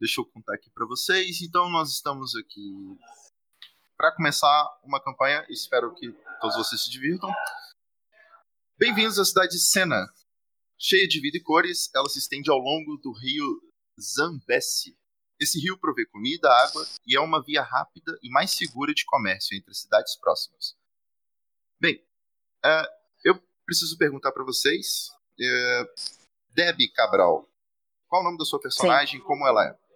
Deixa eu contar aqui para vocês. Então, nós estamos aqui para começar uma campanha. Espero que todos vocês se divirtam. Bem-vindos à cidade de Sena. Cheia de vida e cores, ela se estende ao longo do rio Zambesi. Esse rio provê comida, água e é uma via rápida e mais segura de comércio entre cidades próximas. Bem, uh, eu preciso perguntar para vocês, uh, Debbie Cabral, qual o nome da sua personagem? e Como ela é?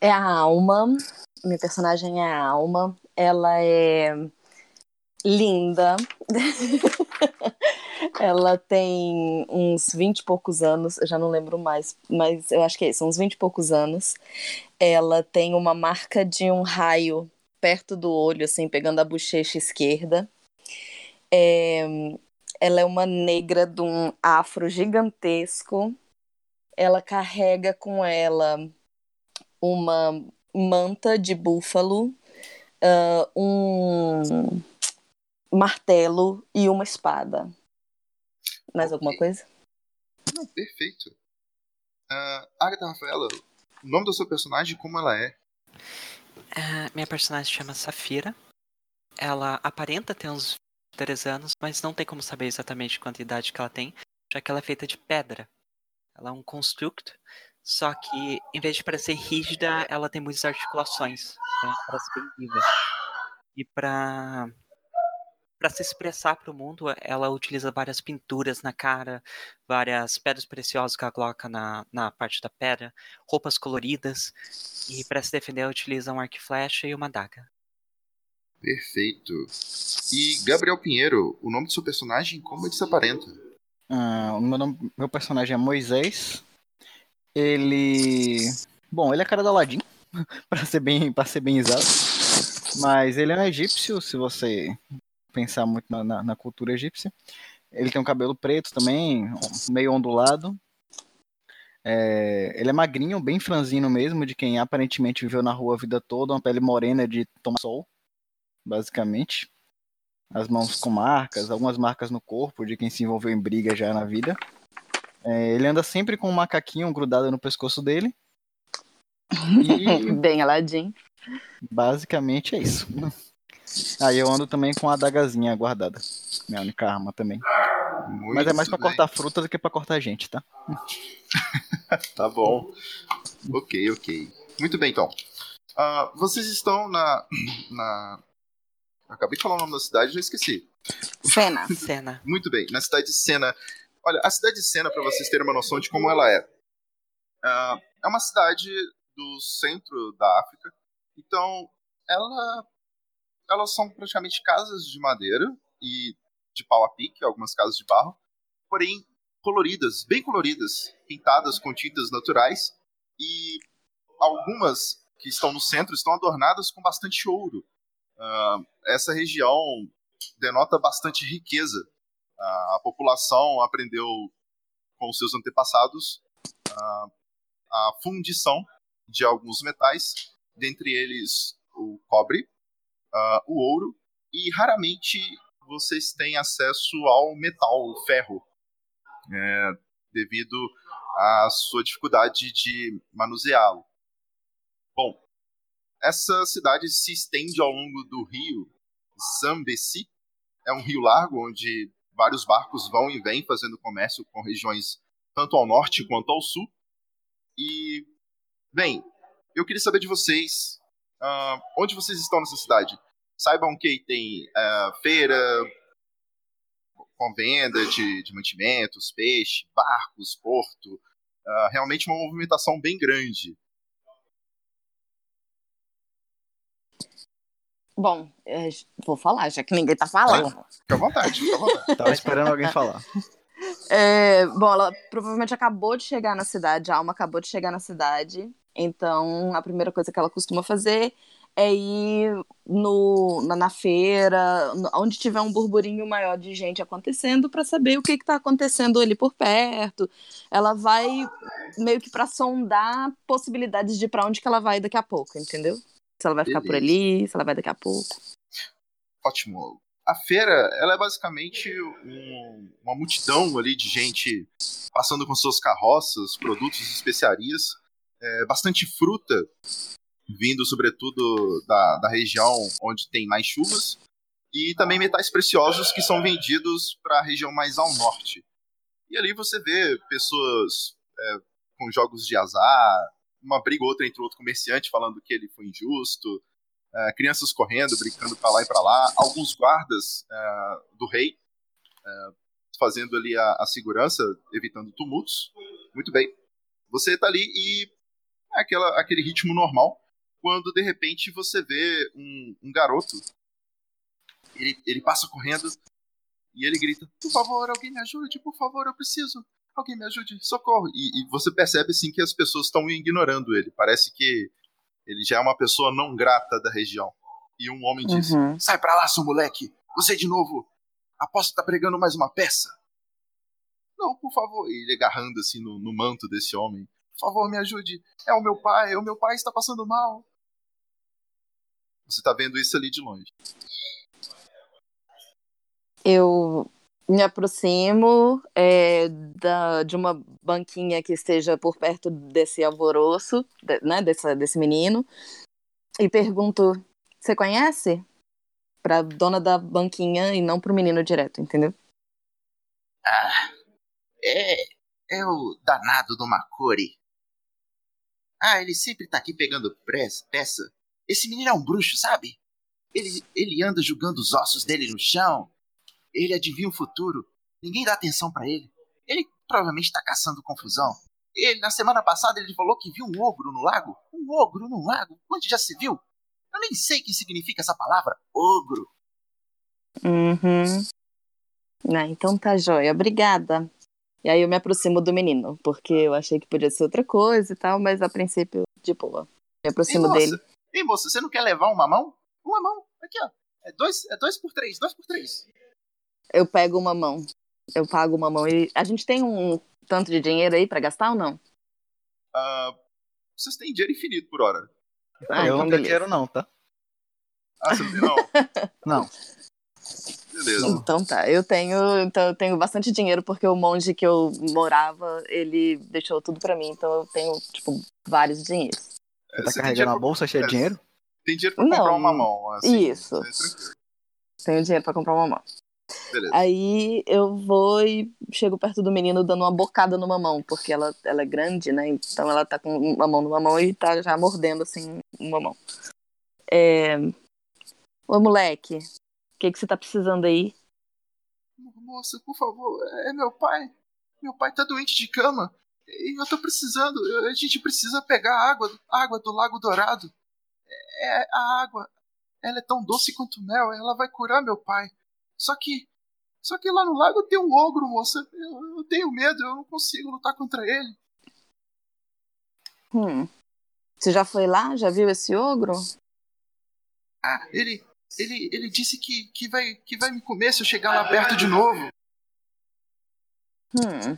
É a Alma. Minha personagem é a Alma. Ela é linda. ela tem uns 20 e poucos anos, eu já não lembro mais, mas eu acho que é isso, uns 20 e poucos anos. Ela tem uma marca de um raio perto do olho, assim, pegando a bochecha esquerda. É, ela é uma negra de um afro gigantesco. Ela carrega com ela uma manta de búfalo, uh, um martelo e uma espada. Mais alguma coisa? Não, perfeito. Uh, Agatha Rafaela, o nome da sua personagem como ela é? Uh, minha personagem chama Safira. Ela aparenta ter uns 3 anos, mas não tem como saber exatamente quanta idade que ela tem, já que ela é feita de pedra. Ela é um construct, só que em vez de parecer rígida, ela tem muitas articulações. Então ela parece bem viva. E pra para se expressar para o mundo, ela utiliza várias pinturas na cara, várias pedras preciosas que ela coloca na, na parte da pedra, roupas coloridas, e para se defender ela utiliza um arco e flecha e uma daga. Perfeito. E Gabriel Pinheiro, o nome do seu personagem, como ele se aparenta? Ah, o meu, nome, meu personagem é Moisés. Ele. Bom, ele é cara da Aladdin, para ser bem para ser bem exato. Mas ele é um egípcio, se você pensar muito na, na, na, cultura egípcia. Ele tem um cabelo preto também, meio ondulado. É, ele é magrinho, bem franzino mesmo, de quem aparentemente viveu na rua a vida toda, uma pele morena de tomar sol, basicamente. As mãos com marcas, algumas marcas no corpo, de quem se envolveu em briga já na vida. É, ele anda sempre com um macaquinho grudado no pescoço dele. E... bem Aladdin. Basicamente é isso. Aí eu ando também com a adagazinha guardada. Minha única arma também. Muito Mas é mais para cortar fruta do que para cortar gente, tá? tá bom. Ok, ok. Muito bem, então. Uh, vocês estão na, na. Acabei de falar o nome da cidade, já esqueci. Sena. Sena. Muito bem, na cidade de Sena. Olha, a cidade de Sena, para vocês terem uma noção de como ela é. Uh, é uma cidade do centro da África. Então, ela elas são praticamente casas de madeira e de pau a pique, algumas casas de barro, porém coloridas, bem coloridas, pintadas com tintas naturais e algumas que estão no centro estão adornadas com bastante ouro. Uh, essa região denota bastante riqueza. A população aprendeu com seus antepassados uh, a fundição de alguns metais dentre eles o cobre, o ouro e raramente vocês têm acesso ao metal, o ferro, é, devido à sua dificuldade de manuseá-lo. Bom, essa cidade se estende ao longo do rio Zambesi, é um rio largo onde vários barcos vão e vêm fazendo comércio com regiões tanto ao norte quanto ao sul. E, bem, eu queria saber de vocês uh, onde vocês estão nessa cidade. Saibam que tem uh, feira com venda de, de mantimentos, peixe, barcos, porto. Uh, realmente uma movimentação bem grande. Bom, é, vou falar, já que ninguém tá falando. Fica à vontade, fica à vontade. Tava esperando alguém falar. É, bom, ela provavelmente acabou de chegar na cidade, a Alma acabou de chegar na cidade. Então, a primeira coisa que ela costuma fazer é ir no, na, na feira, onde tiver um burburinho maior de gente acontecendo, para saber o que está acontecendo ali por perto. Ela vai meio que para sondar possibilidades de para onde que ela vai daqui a pouco, entendeu? Se ela vai ficar Beleza. por ali, se ela vai daqui a pouco. Ótimo. A feira, ela é basicamente um- uma multidão ali de gente passando com suas carroças, produtos especiarias, é, bastante fruta, vindo sobretudo da, da região onde tem mais chuvas, e também metais preciosos que são vendidos para a região mais ao norte. E ali você vê pessoas é, com jogos de azar, uma briga ou outra entre outro comerciante falando que ele foi injusto, é, crianças correndo, brincando pra lá e pra lá, alguns guardas é, do rei é, fazendo ali a, a segurança, evitando tumultos. Muito bem. Você tá ali e é aquela, aquele ritmo normal, quando de repente você vê um, um garoto, ele, ele passa correndo e ele grita: Por favor, alguém me ajude, por favor, eu preciso. Alguém me ajude, socorro. E, e você percebe assim que as pessoas estão ignorando ele. Parece que ele já é uma pessoa não grata da região. E um homem diz: Uhum. Sai pra lá, seu moleque! Você de novo! Aposto que tá pregando mais uma peça! Não, por favor. E ele agarrando assim no, no manto desse homem. Por favor, me ajude. É o meu pai, o meu pai está passando mal. Você tá vendo isso ali de longe. Eu me aproximo é, da, de uma banquinha que esteja por perto desse alvoroço, de- né, dessa, desse menino, e pergunto: Você conhece? Pra dona da banquinha e não pro menino direto, entendeu? Ah, é. É o danado do Makori. Ah, ele sempre tá aqui pegando peça. Esse menino é um bruxo, sabe? Ele, ele anda jogando os ossos dele no chão. Ele adivinha o futuro. Ninguém dá atenção pra ele. Ele provavelmente tá caçando confusão. Ele, na semana passada, ele falou que viu um ogro no lago. Um ogro no lago? Onde já se viu? Eu nem sei o que significa essa palavra, ogro. Uhum. Ah, então tá joia, obrigada. E aí eu me aproximo do menino, porque eu achei que podia ser outra coisa e tal, mas a princípio, de boa. Me Ei, aproximo moça, dele. ei, moça, você não quer levar uma mão? Uma mão. Aqui, ó. É dois, é dois por três, dois por três. Eu pego uma mão. Eu pago uma mão. E a gente tem um tanto de dinheiro aí pra gastar ou não? Ah, vocês têm dinheiro infinito por hora. Ah, eu então não tenho dinheiro não, tá? Ah, você não tem não? Não. Beleza. Então tá, eu tenho, então eu tenho bastante dinheiro porque o monge que eu morava, ele deixou tudo pra mim, então eu tenho tipo vários dinheiros. Você tá carregando uma bolsa cheia de é, dinheiro? Tem dinheiro pra Não, comprar uma mão, assim. isso. é tranquilo. Tenho dinheiro pra comprar uma mão. Beleza. Aí eu vou e chego perto do menino dando uma bocada numa mão, porque ela, ela é grande, né? Então ela tá com uma mão numa mão e tá já mordendo assim uma mão. É... Ô moleque, o que, que você tá precisando aí? Moça, por favor, é meu pai. Meu pai tá doente de cama. E eu tô precisando. A gente precisa pegar a água, água do Lago Dourado. É a água. Ela é tão doce quanto mel. Ela vai curar meu pai. Só que. Só que lá no lago tem um ogro, moça. Eu, eu tenho medo, eu não consigo lutar contra ele. Hum. Você já foi lá? Já viu esse ogro? Ah, ele. Ele, ele disse que, que, vai, que vai me comer se eu chegar lá perto de novo. Hum.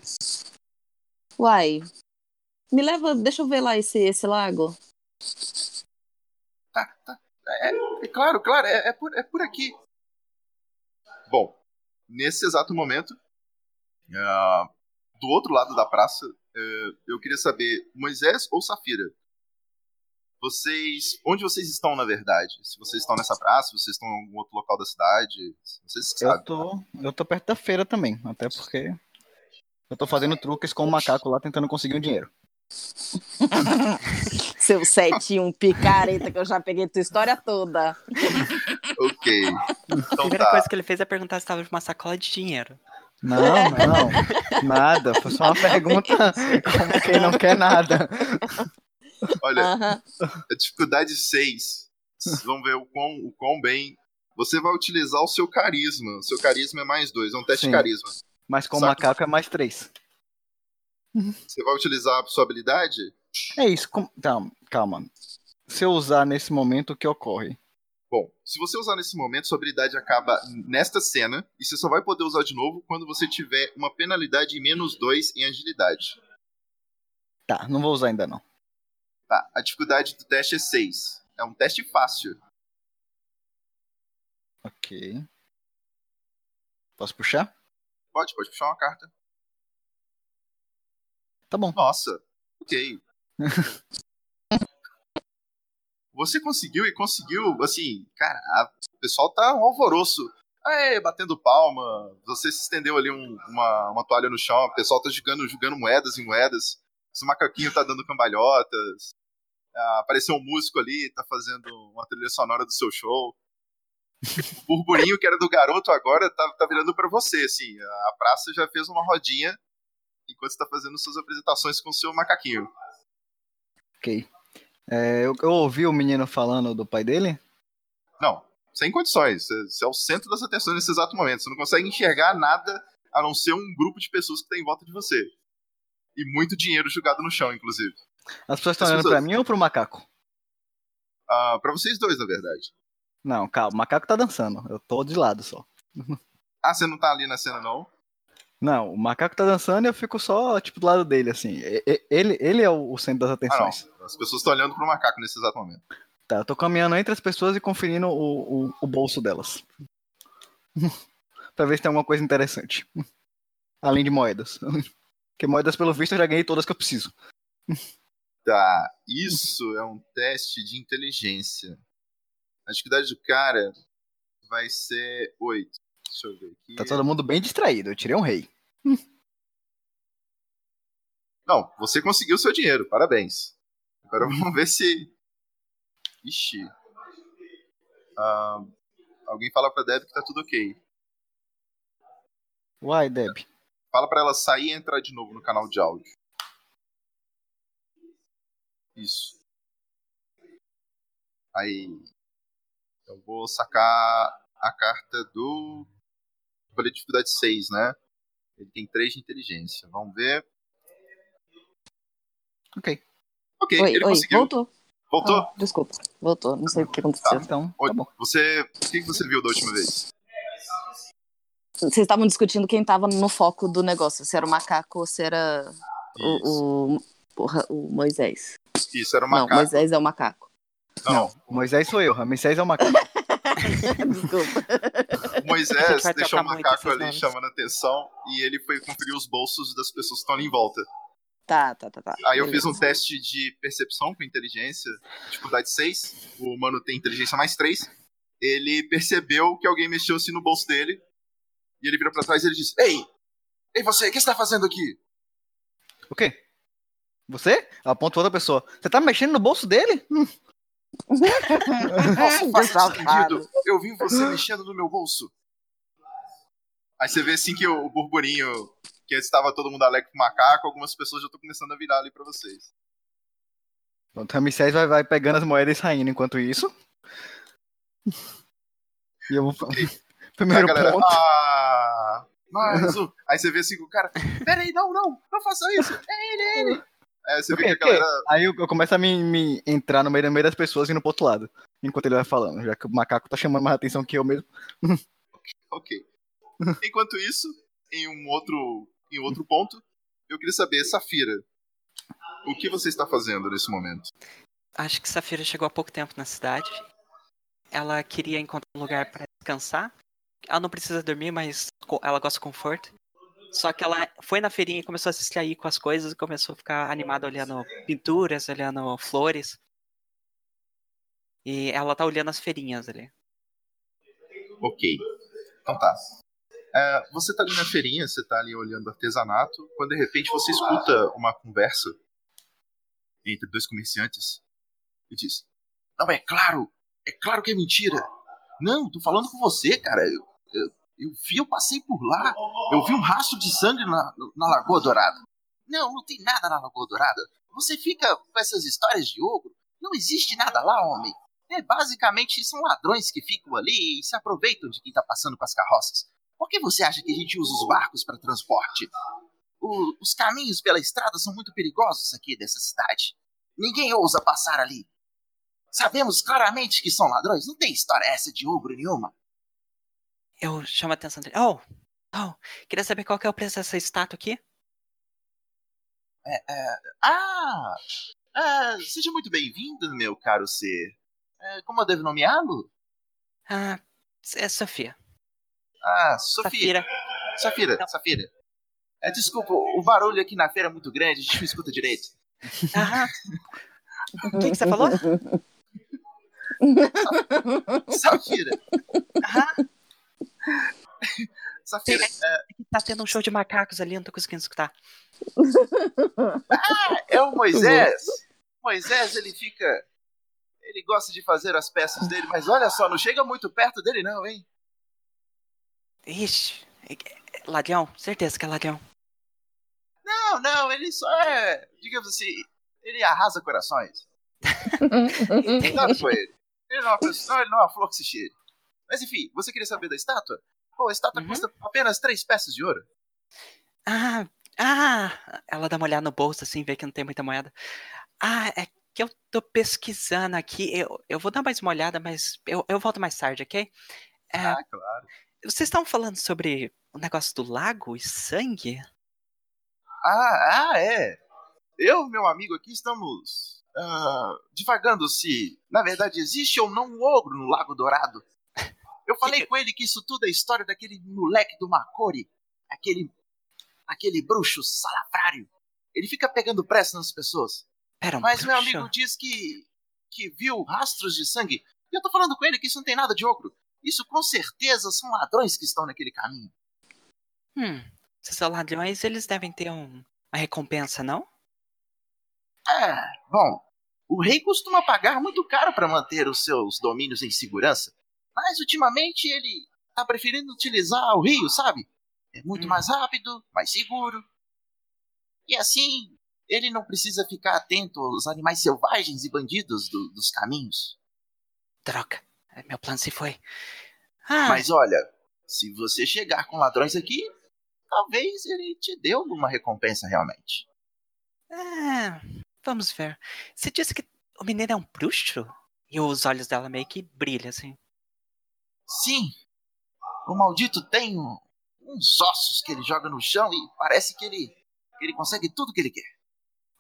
Uai. Me leva, deixa eu ver lá esse, esse lago. Tá, tá. É, é claro, claro, é, é, por, é por aqui. Bom, nesse exato momento, uh, do outro lado da praça, uh, eu queria saber, Moisés ou Safira? Vocês. Onde vocês estão, na verdade? Se vocês estão nessa praça, se vocês estão em algum outro local da cidade. Vocês que Eu sabem. tô, eu tô perto da feira também, até porque eu tô fazendo truques com o macaco lá tentando conseguir um dinheiro. Seu 71 picareta que eu já peguei tua história toda. Ok. A Então primeira tá. coisa que ele fez é perguntar se tava de uma sacola de dinheiro. Não, não, nada. Foi só uma pergunta como quem não quer nada. Olha, Aham. a dificuldade 6. Vamos ver o quão, o quão bem. Você vai utilizar o seu carisma. O seu carisma é mais 2. É um teste Sim. de carisma. Mas com o macaco é mais três. Você vai utilizar a sua habilidade? É isso. com- Calma, calma. Se eu usar nesse momento, o que ocorre? Bom, se você usar nesse momento, sua habilidade acaba nesta cena. E você só vai poder usar de novo quando você tiver uma penalidade em menos 2 em agilidade. Tá, não vou usar ainda não. Tá, a dificuldade do teste é 6. É um teste fácil. Ok. Posso puxar? Pode, pode puxar uma carta. Tá bom. Nossa, ok. Você conseguiu e conseguiu, assim, cara, a- o pessoal tá um alvoroço. Aê, batendo palma. Você se estendeu ali um- uma, uma toalha no chão, o pessoal tá jogando, jogando moedas em moedas. Esse macaquinho tá dando cambalhotas. Ah, apareceu um músico ali, tá fazendo uma trilha sonora do seu show. O burburinho que era do garoto agora tá, tá virando pra você, assim. A praça já fez uma rodinha enquanto você tá fazendo suas apresentações com o seu macaquinho. Ok. É, eu, eu ouvi o menino falando do pai dele? Não, sem condições. Você é o centro das atenções nesse exato momento. Você não consegue enxergar nada a não ser um grupo de pessoas que tá em volta de você. E muito dinheiro jogado no chão, inclusive. As pessoas estão olhando pessoas- pra mim ou pro macaco? Ah, pra vocês dois, na verdade. Não, calma, o macaco tá dançando. Eu tô de lado só. Ah, você não tá ali na cena, não? Não, o macaco tá dançando e eu fico só, tipo, do lado dele, assim. Ele, ele é o centro das Ah, atenções. não. As pessoas estão olhando pro macaco nesse exato momento. Tá, eu tô caminhando entre as pessoas e conferindo o, o, o bolso delas. pra ver se tem alguma coisa interessante. Além de moedas. Porque moedas, pelo visto, eu já ganhei todas que eu preciso. Tá, isso é um teste de inteligência. A dificuldade do cara vai ser 8. Deixa eu ver aqui. Tá todo mundo bem distraído. Eu tirei um rei. Não, você conseguiu seu dinheiro, parabéns. Agora vamos ver se. Ixi. Ah, alguém fala pra Deb que tá tudo ok. Uai, Deb. Fala pra ela sair e entrar de novo no canal de áudio. Isso. Aí. Eu vou sacar a carta do. Eu falei dificuldade 6, né? Ele tem 3 de inteligência. Vamos ver. Ok. Ok, Oi, ele oi, conseguiu. voltou. Voltou? Ah, desculpa, voltou. Não sei o que Tá. aconteceu. Então, Oi, tá bom. Você. O que você viu da última vez? Vocês estavam discutindo quem tava no foco do negócio, se era o macaco ou se era o, o, porra, o Moisés. Isso, era o Não, macaco. Moisés é o macaco. Não, Moisés sou eu, Ramsés é o macaco. Desculpa. Moisés deixou o macaco ali nomes. chamando atenção e ele foi conferir os bolsos das pessoas que estão ali em volta. Tá, tá, tá, tá. Aí eu fiz um Beleza. teste de percepção com inteligência, dificuldade 6. O humano tem inteligência mais 3. Ele percebeu que alguém mexeu assim no bolso dele. E ele vira pra trás e ele disse: Ei! Ei, você, o que você tá fazendo aqui? O quê? Você? Aponta outra pessoa. Você tá mexendo no bolso dele? Hum, Nossa, faz sentido. Eu vi você mexendo no meu bolso. Aí você vê assim que o, o burburinho, que estava todo mundo alegre com o macaco, algumas pessoas já estão começando a virar ali pra vocês. Pronto, Ramsés vai, vai pegando as moedas e saindo enquanto isso. E eu vou. Primeiro a galera, ponto. ah, mais um. Aí você vê assim que o cara, peraí, não, não, não faça isso, é ele, é ele. Aí você O vê que a galera, Aí eu, eu começo a me, me entrar no meio, no meio das pessoas e indo pro outro lado. Enquanto ele vai falando, já que o macaco tá chamando mais atenção que eu mesmo. ok. Enquanto isso, em um outro, em outro ponto, eu queria saber, Safira, o que você está fazendo nesse momento? Acho que Safira chegou há pouco tempo na cidade. Ela queria encontrar um lugar para descansar. Ela não precisa dormir, mas ela gosta de conforto. Só que ela foi na feirinha e começou a se distrair com as coisas e começou a ficar animada olhando pinturas, olhando flores. E ela tá olhando as feirinhas ali. Ok. Então tá. É, você tá ali na feirinha, você tá ali olhando artesanato, quando de repente você escuta uma conversa entre dois comerciantes e diz: Não, é claro, é claro que é mentira. Não, tô falando com você, cara. Eu, eu, vi, eu passei por lá. Eu vi um rastro de sangue na, na Lagoa Dourada. Não, não tem nada na Lagoa Dourada. Você fica com essas histórias de ogro. Não existe nada lá, homem. É, basicamente, são ladrões que ficam ali e se aproveitam de quem tá passando com as carroças. Por que você acha que a gente usa os barcos para transporte? O- os caminhos pela estrada são muito perigosos aqui dessa cidade. Ninguém ousa passar ali. Sabemos claramente que são ladrões. Não tem história essa de ogro nenhuma. Eu chamo a atenção dele. Oh, oh, queria saber qual que é o preço dessa estátua aqui? Ah, ah, seja muito bem-vindo, meu caro ser. É, como eu devo nomeá-lo? Ah, é Sofia. Ah, Sofia. Safira. Safira, Não. Safira. É, desculpa, o barulho aqui na feira é muito grande, a gente não escuta direito. Aham. O que, que você falou? Safira. Aham. Safira, é, Tá tendo um show de macacos ali, não tô conseguindo escutar. é o Moisés. Moisés, ele fica. Ele gosta de fazer as peças dele, mas olha só, não chega muito perto dele, não, hein? Ixi, é- é- ladrão, certeza que é ladrão. Não, não, ele só é. Digamos assim, ele arrasa corações. Cuidado com ele. Ele não é uma pessoa, ele não é uma flor que se cheire. Mas enfim, você queria saber da estátua? Pô, a estátua Uhum. custa apenas três peças de ouro. Ah, ah, ela dá uma olhada no bolso assim, vê que não tem muita moeda. Ah, é que eu tô pesquisando aqui, eu, eu vou dar mais uma olhada, mas eu, eu volto mais tarde, ok? É, Ah, claro. vocês estavam falando sobre o negócio do lago e sangue? Ah, ah, é. Eu e meu amigo aqui estamos ah, divagando se, na verdade, existe ou não um ogro no Lago Dourado. Eu falei com ele que isso tudo é história daquele moleque do Macori, aquele, aquele bruxo salafrário. Ele fica pegando pressa nas pessoas. Pera, um Mas meu bruxo? amigo diz que, que viu rastros de sangue. E eu tô falando com ele que isso não tem nada de ogro. Isso com certeza são ladrões que estão naquele caminho. Hum, se são ladrões, eles devem ter um, uma recompensa, não? É, bom, o rei costuma pagar muito caro para manter os seus domínios em segurança, mas ultimamente ele tá preferindo utilizar o rio, sabe? É muito Hum. mais rápido, mais seguro. E assim, ele não precisa ficar atento aos animais selvagens e bandidos do- dos caminhos. Droga, é, meu plano se foi. Ah, Mas olha, se você chegar com ladrões aqui, talvez ele te dê alguma recompensa realmente. é, vamos ver. Você disse que o menino é um bruxo? E os olhos dela meio que brilham, assim. Sim, o maldito tem uns ossos que ele joga no chão e parece que ele, que ele consegue tudo que ele quer.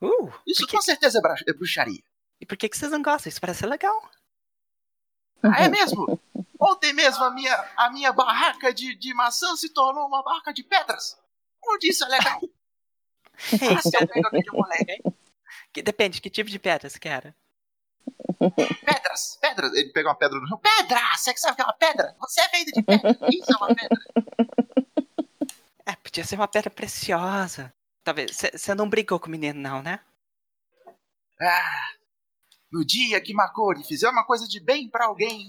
Uh, Isso que- com certeza é, é bruxaria. e por que, que vocês não gostam? Isso parece legal. Ah, é mesmo? Ontem mesmo a minha, a minha barraca de, de maçã se tornou uma barraca de pedras. Onde isso é legal? Ei, Ah, eu pego aquele moleque. que, depende, que tipo de pedra você quer? Pedras, pedras. Ele pega uma pedra no chão. Pedra! Você que sabe que é uma pedra? Você é feito de pedra. Isso é uma pedra. É, podia ser uma pedra preciosa. Talvez. Você não brigou com o menino, não, né? Ah, no dia que Makori fizer uma coisa de bem pra alguém,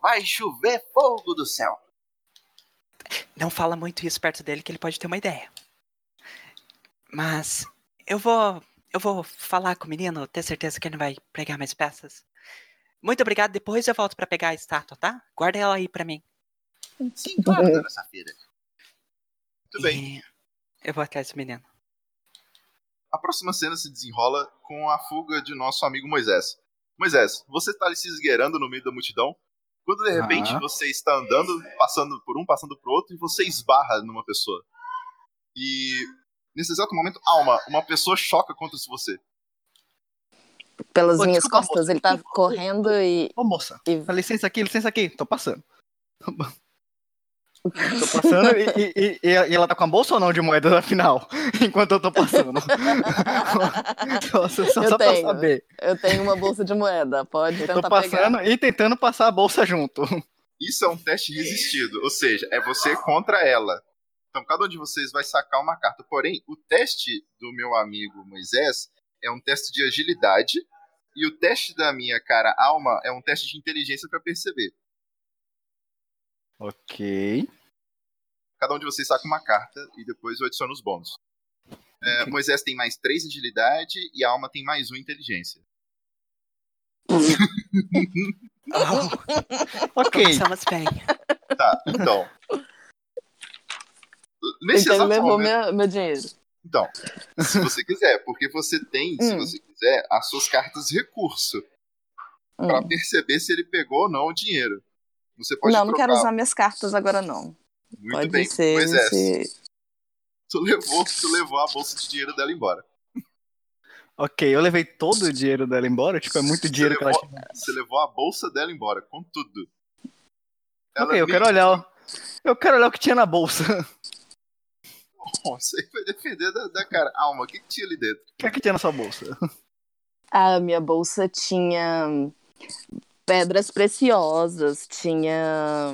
vai chover fogo do céu. Não fala muito isso perto dele que ele pode ter uma ideia. Mas eu vou. Eu vou falar com o menino, ter certeza que ele não vai pregar mais peças. Muito obrigado, depois eu volto pra pegar a estátua, tá? Guarda ela aí pra mim. Sim, claro, dona Safira. Muito bem. E eu vou atrás do menino. A próxima cena se desenrola com a fuga de nosso amigo Moisés. Moisés, você está ali se esgueirando no meio da multidão, quando de repente Aham. você está andando, passando por um, passando por outro, e você esbarra numa pessoa. E nesse exato momento, Alma, uma pessoa choca contra você. pelas Ô, minhas desculpa, costas. moça. Ele tá correndo e. Ô, moça, e- dá licença aqui, licença aqui, tô passando. Tô passando e, e- e- e ela tá com a bolsa ou não de moedas afinal? Enquanto eu tô passando. só só, só Eu pra tenho. saber. Eu tenho uma bolsa de moeda. Pode Eu tentar tô passando pegar. e tentando passar a bolsa junto. Isso é um teste resistido, ou seja, é você contra ela. Então cada um de vocês vai sacar uma carta. Porém, o teste do meu amigo Moisés é um teste de agilidade e o teste da minha cara alma é um teste de inteligência para perceber. Ok. Cada um de vocês saca uma carta e depois eu adiciono os bônus. É, Moisés tem mais 3 agilidade e a alma tem mais 1 inteligência. Ok. Começamos bem. Tá, então. Nesse Então exato levou momento. meu, meu dinheiro. Então, se você quiser, porque você tem, se Hum. você quiser, as suas cartas recurso Hum. pra perceber se ele pegou ou não o dinheiro. Você pode Não, não trocar. quero usar minhas cartas agora, não. Muito Pode bem, ser. Moisés. se- Tu levou, tu levou a bolsa de dinheiro dela embora. Ok, eu levei todo o dinheiro dela embora. Tipo, é muito dinheiro que ela levou- tinha. Você levou a bolsa dela embora, com tudo. Ela Ok, eu quero que- olhar. Eu quero olhar o que tinha na bolsa. Bom, Você aí vai defender da, da cara. Alma, o que, que tinha ali dentro? O que é que tinha na sua bolsa? A minha bolsa tinha pedras preciosas, tinha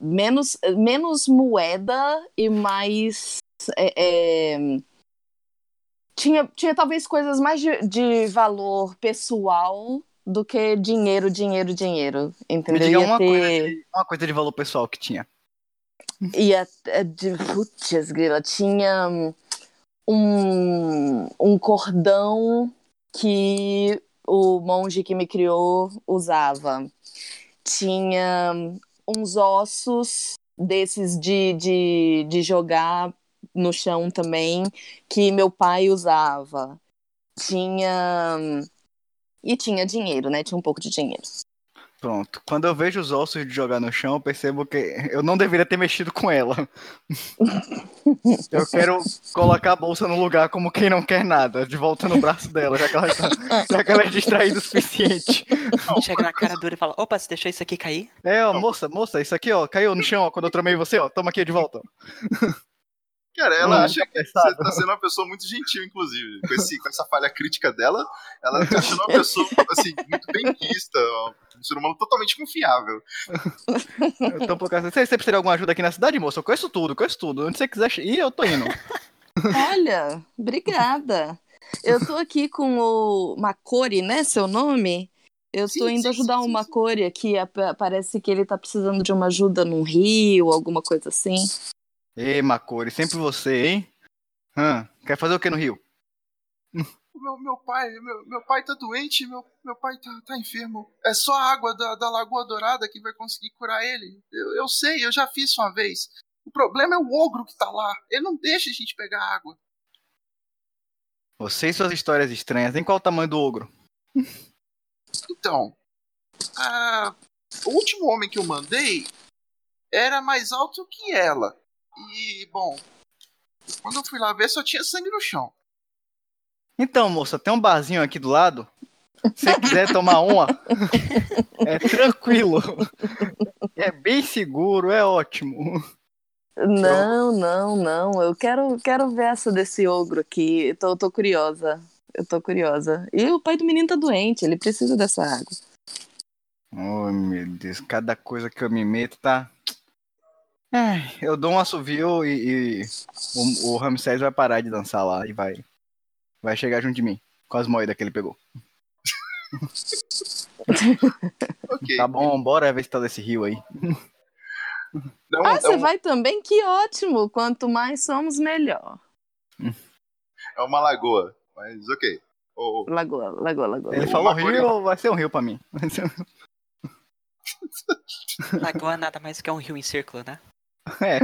menos, menos moeda e mais. é, é, tinha, tinha talvez coisas mais de, de valor pessoal do que dinheiro, dinheiro, dinheiro. Me Entendeu? diga Ia uma, coisa ter. de, uma coisa de valor pessoal que tinha. Ia é, de putz, grila, tinha um, um cordão que o monge que me criou usava. Tinha uns ossos desses de, de, de jogar no chão também, que meu pai usava. Tinha. E tinha dinheiro, né? Tinha um pouco de dinheiro. Pronto. Quando eu vejo os ossos de jogar no chão, eu percebo que eu não deveria ter mexido com ela. eu quero colocar a bolsa no lugar como quem não quer nada, de volta no braço dela, já que ela, tá- já que ela é distraída o suficiente. Chega na cara dura e fala: opa, você deixou isso aqui cair? É, ó, moça, moça, isso aqui, ó, caiu no chão, ó, quando eu tramei você, ó, toma aqui de volta. Cara, ela Hum, acha tá que você tá sendo uma pessoa muito gentil, inclusive. Com, esse, com essa falha crítica dela, ela tá achando uma pessoa, assim, muito benquista, um ser humano totalmente confiável. Um pouco assim, você, você precisa de alguma ajuda aqui na cidade, moça? Eu conheço tudo, conheço tudo. Onde você quiser ir, eu tô indo. Olha, obrigada. Eu tô aqui com o Macori, né? Seu nome? Eu Sim, tô indo sim, ajudar sim, o Macori aqui. Parece que ele tá precisando de uma ajuda num rio, alguma coisa assim. Ei, Macori, sempre você, hein? Hã, quer fazer o que no Rio? Meu, meu pai, meu, meu pai tá doente, meu, meu pai tá, tá enfermo. É só a água da, da Lagoa Dourada que vai conseguir curar ele. Eu, eu sei, eu já fiz uma vez. O problema é o ogro que tá lá. Ele não deixa a gente pegar água. Você e suas histórias estranhas, em qual o tamanho do ogro? Então, ah, o último homem que eu mandei era mais alto que ela. E, bom, quando eu fui lá ver, só tinha sangue no chão. Então, moça, tem um barzinho aqui do lado. Se você quiser tomar uma, é tranquilo. É bem seguro, é ótimo. Não, não, não. Eu quero, quero ver essa desse ogro aqui. Eu tô, tô curiosa. Eu tô curiosa. E o pai do menino tá doente, ele precisa dessa água. Oh, meu Deus, cada coisa que eu me meto tá. Ai, eu dou um assovio e, e o, o Ramsés vai parar de dançar lá e vai, vai chegar junto de mim com as moedas que ele pegou. Ok. Tá bom, bora ver se tá desse rio aí. Não, Ah, é, você um- vai também? Que ótimo! Quanto mais somos, melhor. é uma lagoa, mas ok. O- o- Lagoa, lagoa, lagoa. Ele falou rio, vai ser um rio pra mim. Vai ser um- Lagoa nada mais que é um rio em círculo, né? É,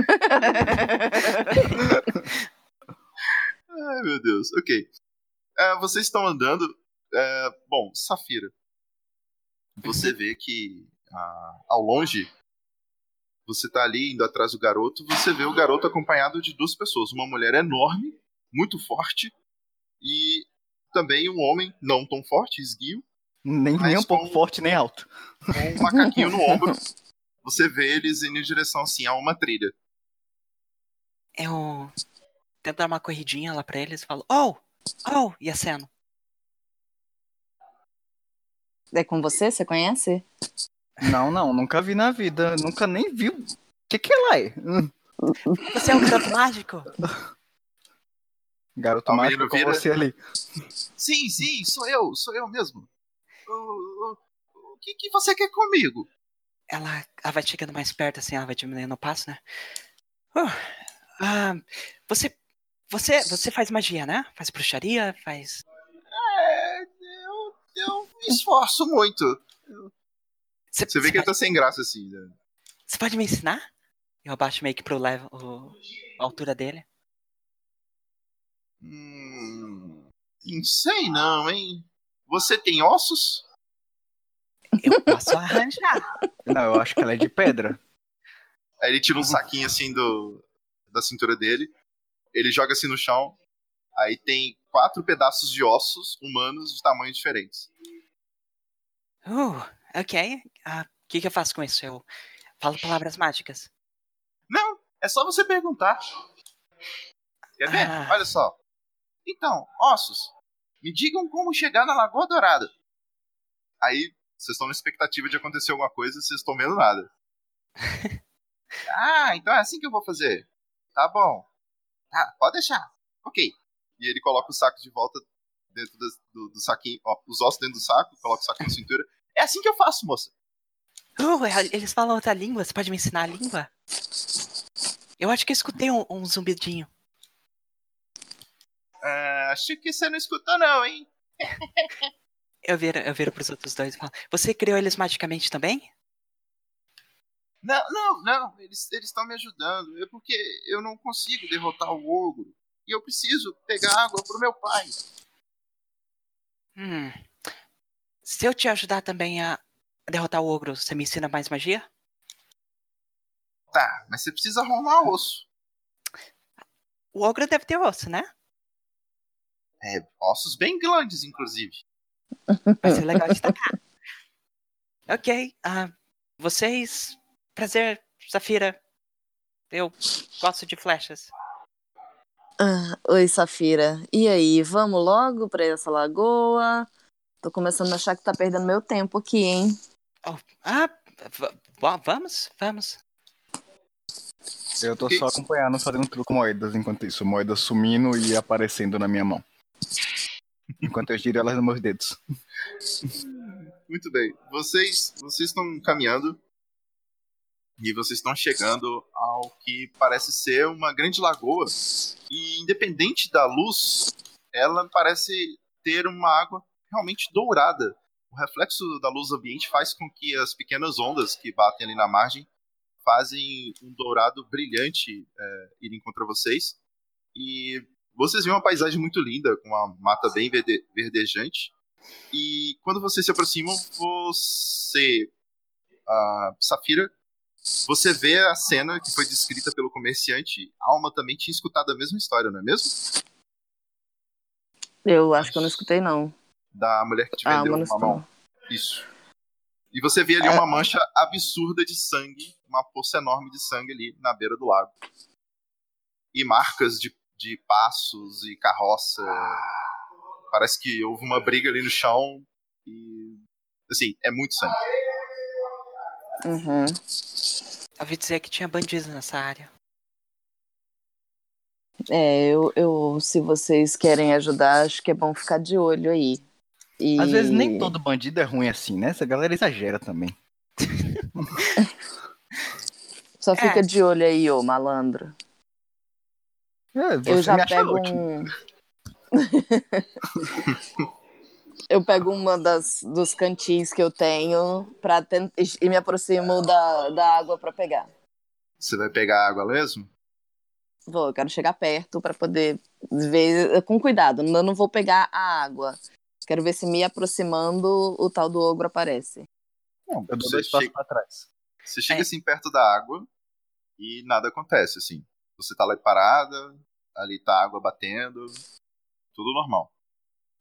Ai, meu Deus. Ok. É, vocês estão andando. é, bom, Safira. Você vê que ah, ao longe, você tá ali indo atrás do garoto. Você vê o garoto acompanhado de duas pessoas. Uma mulher enorme, muito forte, e também um homem não tão forte, esguio, Nem, nem um pouco forte, nem alto. com um macaquinho no ombro. Você vê eles indo em direção assim a uma trilha. Eu tento dar uma corridinha lá pra eles e falo, oh, oh, e aceno. É com você? Você conhece? Não, não, nunca vi na vida. Nunca nem vi. O que, que ela é? Você é um garoto mágico? Garoto mágico com vira. você ali. Sim, sim, sou eu, sou eu mesmo. O, o- o que, que você quer comigo? Ela, ela vai chegando mais perto, assim, ela vai diminuindo o passo, né? Uh, ah, você, você, você faz magia, né? Faz bruxaria, faz... É, eu, eu me esforço muito. Você vê que ele pode, tá sem graça assim, né? você pode me ensinar? Eu abaixo meio que pro level, o- a altura dele. Hum, não sei não, hein? Você tem ossos? Eu posso arranjar. Não, eu acho que ela é de pedra. Aí ele tira um saquinho assim do da cintura dele. Ele joga assim no chão. Aí tem quatro pedaços de ossos humanos de tamanhos diferentes. Uh, ok. Ah, O que, que eu faço com isso? Eu falo palavras mágicas. Não, é só você perguntar. Quer ver? Ah. Olha só. Então, ossos, me digam como chegar na Lagoa Dourada. Aí, vocês estão na expectativa de acontecer alguma coisa e vocês estão vendo nada. ah, então é assim que eu vou fazer. Tá bom. Tá, pode deixar. Ok. E ele coloca o saco de volta dentro das- do, do saquinho, ó, os ossos dentro do saco, coloca o saco na cintura. É assim que eu faço, moça. Uh, eles falam outra língua, você pode me ensinar a língua? Eu acho que eu escutei um, um zumbidinho. Ah, acho que você não escutou não, hein? Eu viro, eu viro pros outros dois e falo, você criou eles magicamente também? Não, não, não. Eles estão me ajudando. É porque eu não consigo derrotar o ogro. E eu preciso pegar água pro meu pai. Hum. Se eu te ajudar também a derrotar o ogro, você me ensina mais magia? Tá, mas você precisa arrumar osso. O ogro deve ter osso, né? É, ossos bem grandes, inclusive. Vai ser legal de tacar. ok. ah, vocês. Prazer, Safira. Eu gosto de flechas. Ah, oi, Safira. E aí, vamos logo pra essa lagoa? Tô começando a achar que tá perdendo meu tempo aqui, hein? Oh, ah, vamos, vamos. Eu tô só acompanhando, fazendo truco moedas enquanto isso. Moedas sumindo e aparecendo na minha mão. Enquanto eu giro elas nos meus dedos. Muito bem. Vocês, vocês estão caminhando e vocês estão chegando ao que parece ser uma grande lagoa. E independente da luz, ela parece ter uma água realmente dourada. O reflexo da luz ambiente faz com que as pequenas ondas que batem ali na margem fazem um dourado brilhante é, irem contra vocês. E vocês veem uma paisagem muito linda, com uma mata bem verde- verdejante. E quando vocês se aproximam, você, a Safira, você vê a cena que foi descrita pelo comerciante. A Alma também tinha escutado a mesma história, não é mesmo? Eu acho que eu não escutei, não. Da mulher que te Ah, vendeu uma mão. Isso. E você vê ali É. uma mancha absurda de sangue, uma poça enorme de sangue ali na beira do lago. E marcas de, de passos e carroça. Parece que houve uma briga ali no chão. E. Assim, é muito sangue. Uhum. ouvi dizer que tinha bandidos nessa área. É, eu, eu, se vocês querem ajudar, acho que é bom ficar de olho aí. E... Às vezes nem todo bandido é ruim assim, né? Essa galera exagera também. Só fica É. de olho aí, ô malandro. É, Eu já pego ótimo. um. eu pego uma das dos cantis que eu tenho pra tent... e me aproximo da, da água pra pegar. Você vai pegar água mesmo? Vou, eu quero chegar perto pra poder ver com cuidado. Eu não vou pegar a água. Quero ver se me aproximando o tal do ogro aparece. Não, eu dou dois passos chega- pra trás. Você chega É. assim perto da água e nada acontece, assim. Você tá lá parada, ali tá a água batendo, tudo normal.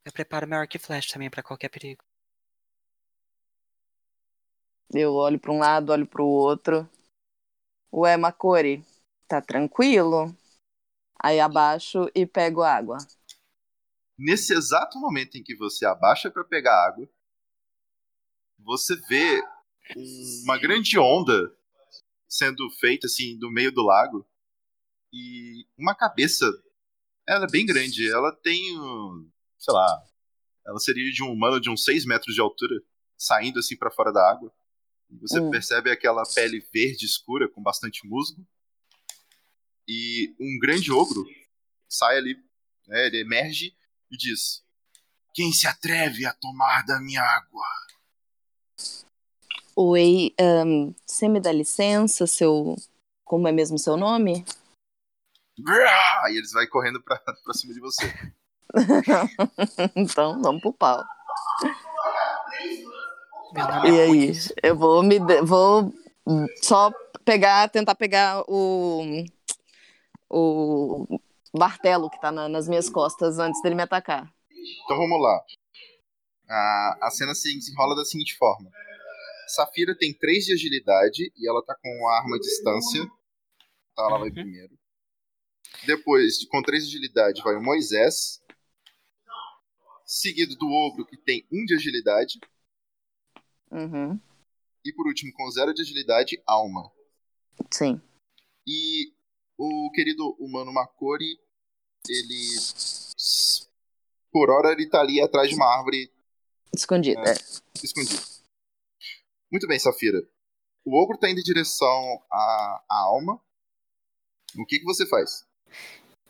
Eu preparo meu arco e flash também pra qualquer perigo. Eu olho pra um lado, olho pro outro. Ué, Macori, tá tranquilo? Aí abaixo e pego água. Nesse exato momento em que você abaixa para pegar água, você vê um- uma grande onda sendo feita assim do meio do lago e uma cabeça. Ela é bem grande. Ela tem, um, sei lá, ela seria de um humano de uns 6 metros de altura, saindo assim para fora da água. E você Hum. percebe aquela pele verde escura com bastante musgo. E um grande ogro sai ali, né, ele emerge e diz: Quem se atreve a tomar da minha água? Oi, ahn, você me dá licença, seu. Como é mesmo seu nome? E eles vão correndo pra, pra cima de você. então, vamos pro pau. Nome E é aí? Eu vou me. Vou só pegar, tentar pegar o. O martelo que tá na- nas minhas costas antes dele me atacar. Então vamos lá. A, a cena se desenrola da seguinte forma: Safira tem 3 de agilidade e ela tá com a arma à distância. Então ela vai Uhum. primeiro. Depois, com 3 de agilidade, vai o Moisés. Seguido do ogro, que tem 1 de agilidade. Uhum. E por último, com 0 de agilidade, Alma. Sim. E o querido humano Makori, ele. Por hora ele tá ali atrás de uma árvore Escondido. É. É. escondido. Muito bem, Safira. O ogro tá indo em direção à, à alma. O que, que você faz?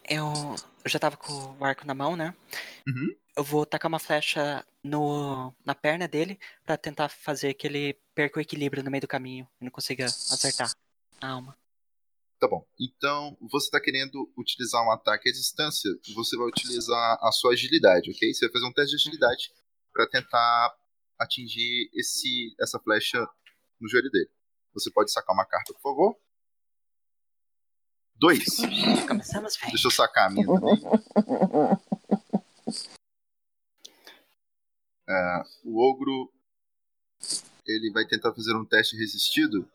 Eu, eu já tava com o arco na mão, né? Uhum. Eu vou tacar uma flecha no, na perna dele pra tentar fazer que ele perca o equilíbrio no meio do caminho e não consiga acertar a alma. Tá bom. Então, você tá querendo utilizar um ataque à distância, você vai utilizar a sua agilidade, ok? Você vai fazer um teste de agilidade pra tentar atingir esse, essa flecha no joelho dele. Você pode sacar uma carta, por favor? Dois. Começamos bem. Deixa eu sacar a minha também. É, o ogro ele vai tentar fazer um teste resistido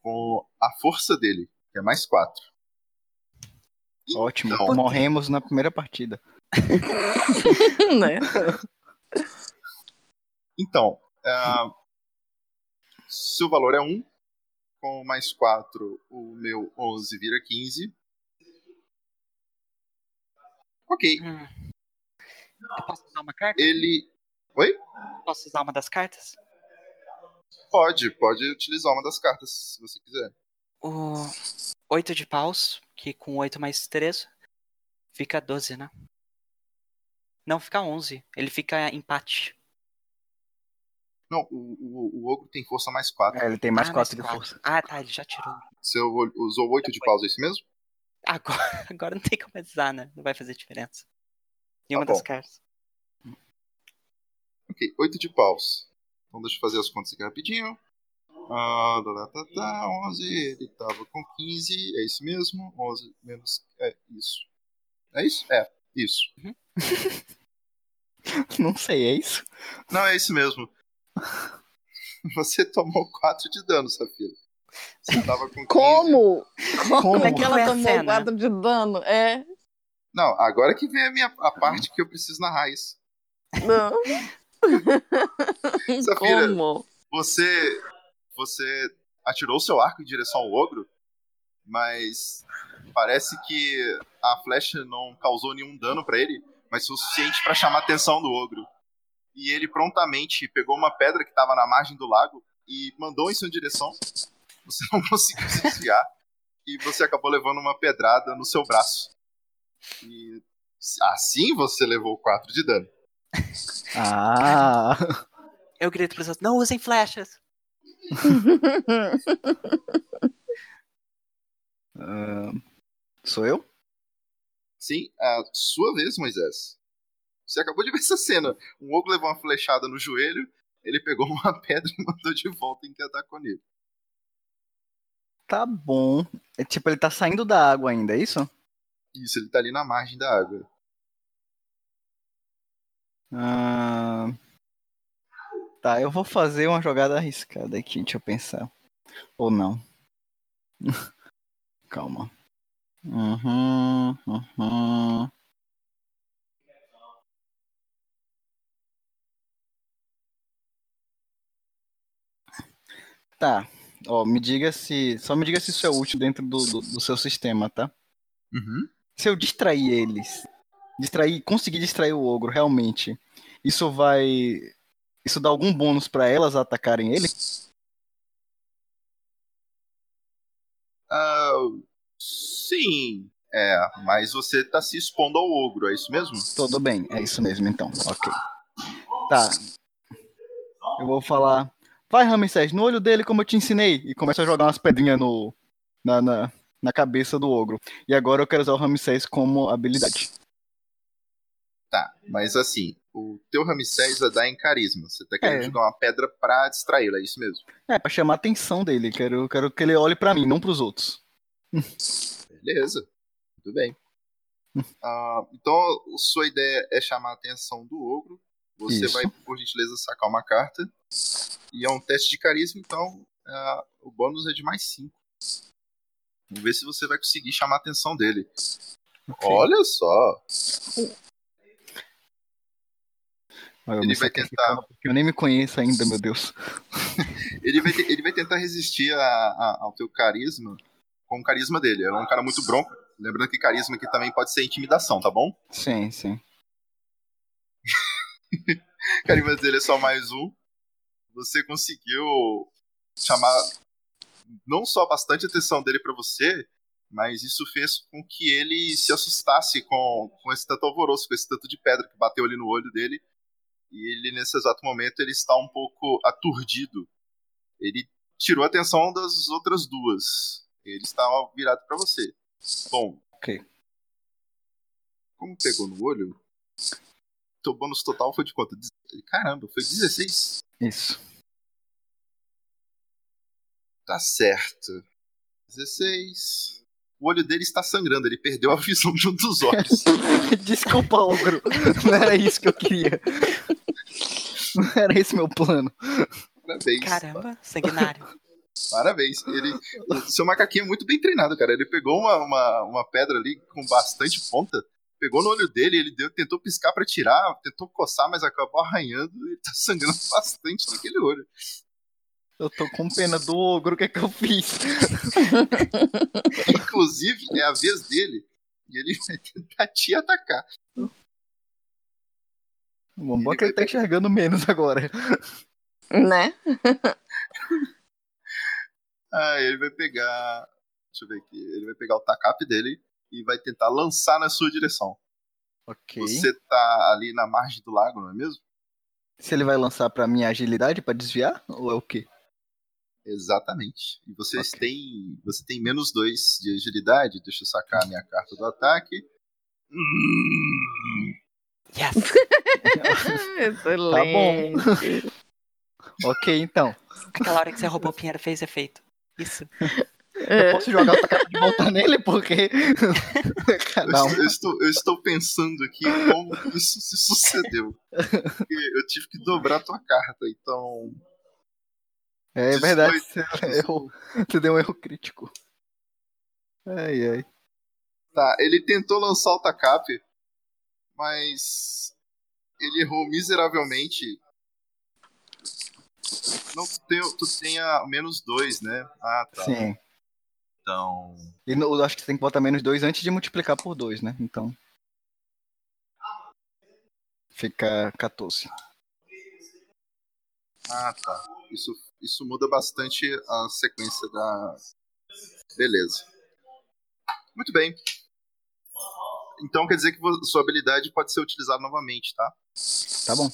com a força dele, que é mais 4. Ótimo. Então, Morremos na primeira partida. né? então é, se o valor é 1, com mais 4, o meu 11 vira 15. Ok, Hum. Eu posso usar uma carta? ele. Oi? Posso usar uma das cartas? Pode, pode utilizar uma das cartas, se você quiser. O 8 de paus, que com 8 mais 3 fica 12, né? Não, fica 11. Ele fica empate. Não, o, o, o ogro tem força mais 4. É, ele tem mais Ah, 4 de quatro. força. Ah, tá, ele já tirou. Você usou 8 de pausa, é isso mesmo? Agora, agora não tem como usar, né? Não vai fazer diferença. Nenhuma Tá das cartas. Ok, 8 de paus. Então deixa eu fazer as contas aqui rapidinho. Ah, tá, tá, tá, tá, 11, ele tava com 15, é isso mesmo? 11 menos. É isso. É isso? É, isso. Não sei, é isso? Não, é isso mesmo. Você tomou 4 de dano, Safira. Você tava com 15. Como? Como é que Como ela tomou cena? 4 de dano? É. Não, agora que vem a, minha, a parte que eu preciso narrar isso. Não. Safira. Como? Você. Você atirou seu arco em direção ao ogro, mas parece que a flecha não causou nenhum dano pra ele, mas foi o suficiente pra chamar a atenção do ogro. E ele prontamente pegou uma pedra que estava na margem do lago e mandou em sua direção. Você não conseguiu se desviar e você acabou levando uma pedrada no seu braço. E assim você levou 4 de dano. Ah, Eu grito pros outros, não usem flechas! ah, sou eu? Sim, a sua vez, Moisés. Você acabou de ver essa cena. Um ogro levou uma flechada no joelho, ele pegou uma pedra e mandou de volta em que atacou nele. Tá bom. É, tipo, ele tá saindo da água ainda, é isso? Isso, ele tá ali na margem da água. Ah, Tá, eu vou fazer uma jogada arriscada aqui, deixa eu pensar. Ou não. Calma. Uhum, uhum. Tá. Ó, me diga se. Só me diga se isso é útil dentro do, do, do seu sistema, tá? Uhum. Se eu distrair eles, distrair, conseguir distrair o ogro realmente, isso vai. Isso dá algum bônus pra elas atacarem ele? Ah, sim. É, mas você tá se expondo ao ogro, é isso mesmo? Tudo bem, é isso mesmo então. Ok. Tá. Eu vou falar. Vai, Ramsés, no olho dele como eu te ensinei. E começa a jogar umas pedrinhas no, na, na, na cabeça do ogro. E agora eu quero usar o Ramsés como habilidade. Tá, mas assim, o teu Ramsés vai dar em carisma. Você tá querendo É. jogar uma pedra pra distraí-lo, é isso mesmo? É, pra chamar a atenção dele. Quero, quero que ele olhe pra mim, não pros outros. Beleza, tudo bem. Ah, então, sua ideia é chamar a atenção do ogro. Você Isso. vai, por gentileza, sacar uma carta. E é um teste de carisma, então ah, o bônus é de mais 5. Vamos ver se você vai conseguir chamar a atenção dele. Olha só! Eu Ele vai porque Eu nem me conheço ainda, meu Deus. Ele vai, te- ele vai tentar resistir a- a- ao teu carisma com o carisma dele. É um cara muito bronco. Lembrando que carisma aqui também pode ser intimidação, tá bom? Sim, sim. O carisma dele é só mais um. Você conseguiu chamar não só bastante atenção dele pra você, mas isso fez com que ele se assustasse com, com esse tanto alvoroço, com esse tanto de pedra que bateu ali no olho dele. E ele, nesse exato momento, ele está um pouco aturdido. Ele tirou a atenção das outras duas. Ele está virado pra você. Bom. Ok. Como pegou no olho, teu bônus total foi de quanto? Caramba, foi 16? Isso. Tá certo. 16. O olho dele está sangrando, ele perdeu a visão de um dos olhos. Desculpa, ogro. Não era isso que eu queria. Não era esse meu plano. Parabéns. Caramba, sanguinário. Parabéns. Ele, seu macaquinho é muito bem treinado, cara. Ele pegou uma, uma, uma pedra ali com bastante ponta, pegou no olho dele, ele deu, tentou piscar pra tirar, tentou coçar, mas acabou arranhando e ele tá sangrando bastante naquele olho. Eu tô com pena do ogro, o que é que eu fiz? Inclusive, é a vez dele e ele vai tentar te atacar. Bom, bom que ele tá enxergando menos agora. Né? Ah, ele vai pegar. Deixa eu ver aqui. Ele vai pegar o tacape dele e vai tentar lançar na sua direção. Ok. Você tá ali na margem do lago, não é mesmo? Se ele vai lançar pra minha agilidade pra desviar? Ou é o quê? Exatamente. E vocês Ok. têm. Você tem menos dois de agilidade. Deixa eu sacar a minha carta do ataque. Yes! Excelente. Ok, então. Aquela hora que você roubou o Pinheiro fez efeito. Isso. Eu posso jogar o tacape de volta nele porque. eu, Não. eu estou, eu estou pensando aqui como isso se sucedeu. Porque eu tive que dobrar a tua carta, então. É verdade, você, errou. você deu um erro crítico. Ai, ai. Tá, ele tentou lançar o tacape, mas ele errou miseravelmente. Não, tu, tem, tu tenha menos dois, né? Ah, tá. Sim. Então. E no- eu acho que você tem que botar menos dois antes de multiplicar por dois, né? Então. Fica 14. Ah, tá. Isso, isso muda bastante a sequência da. Beleza. Muito bem. Então quer dizer que sua habilidade pode ser utilizada novamente, tá? Tá bom.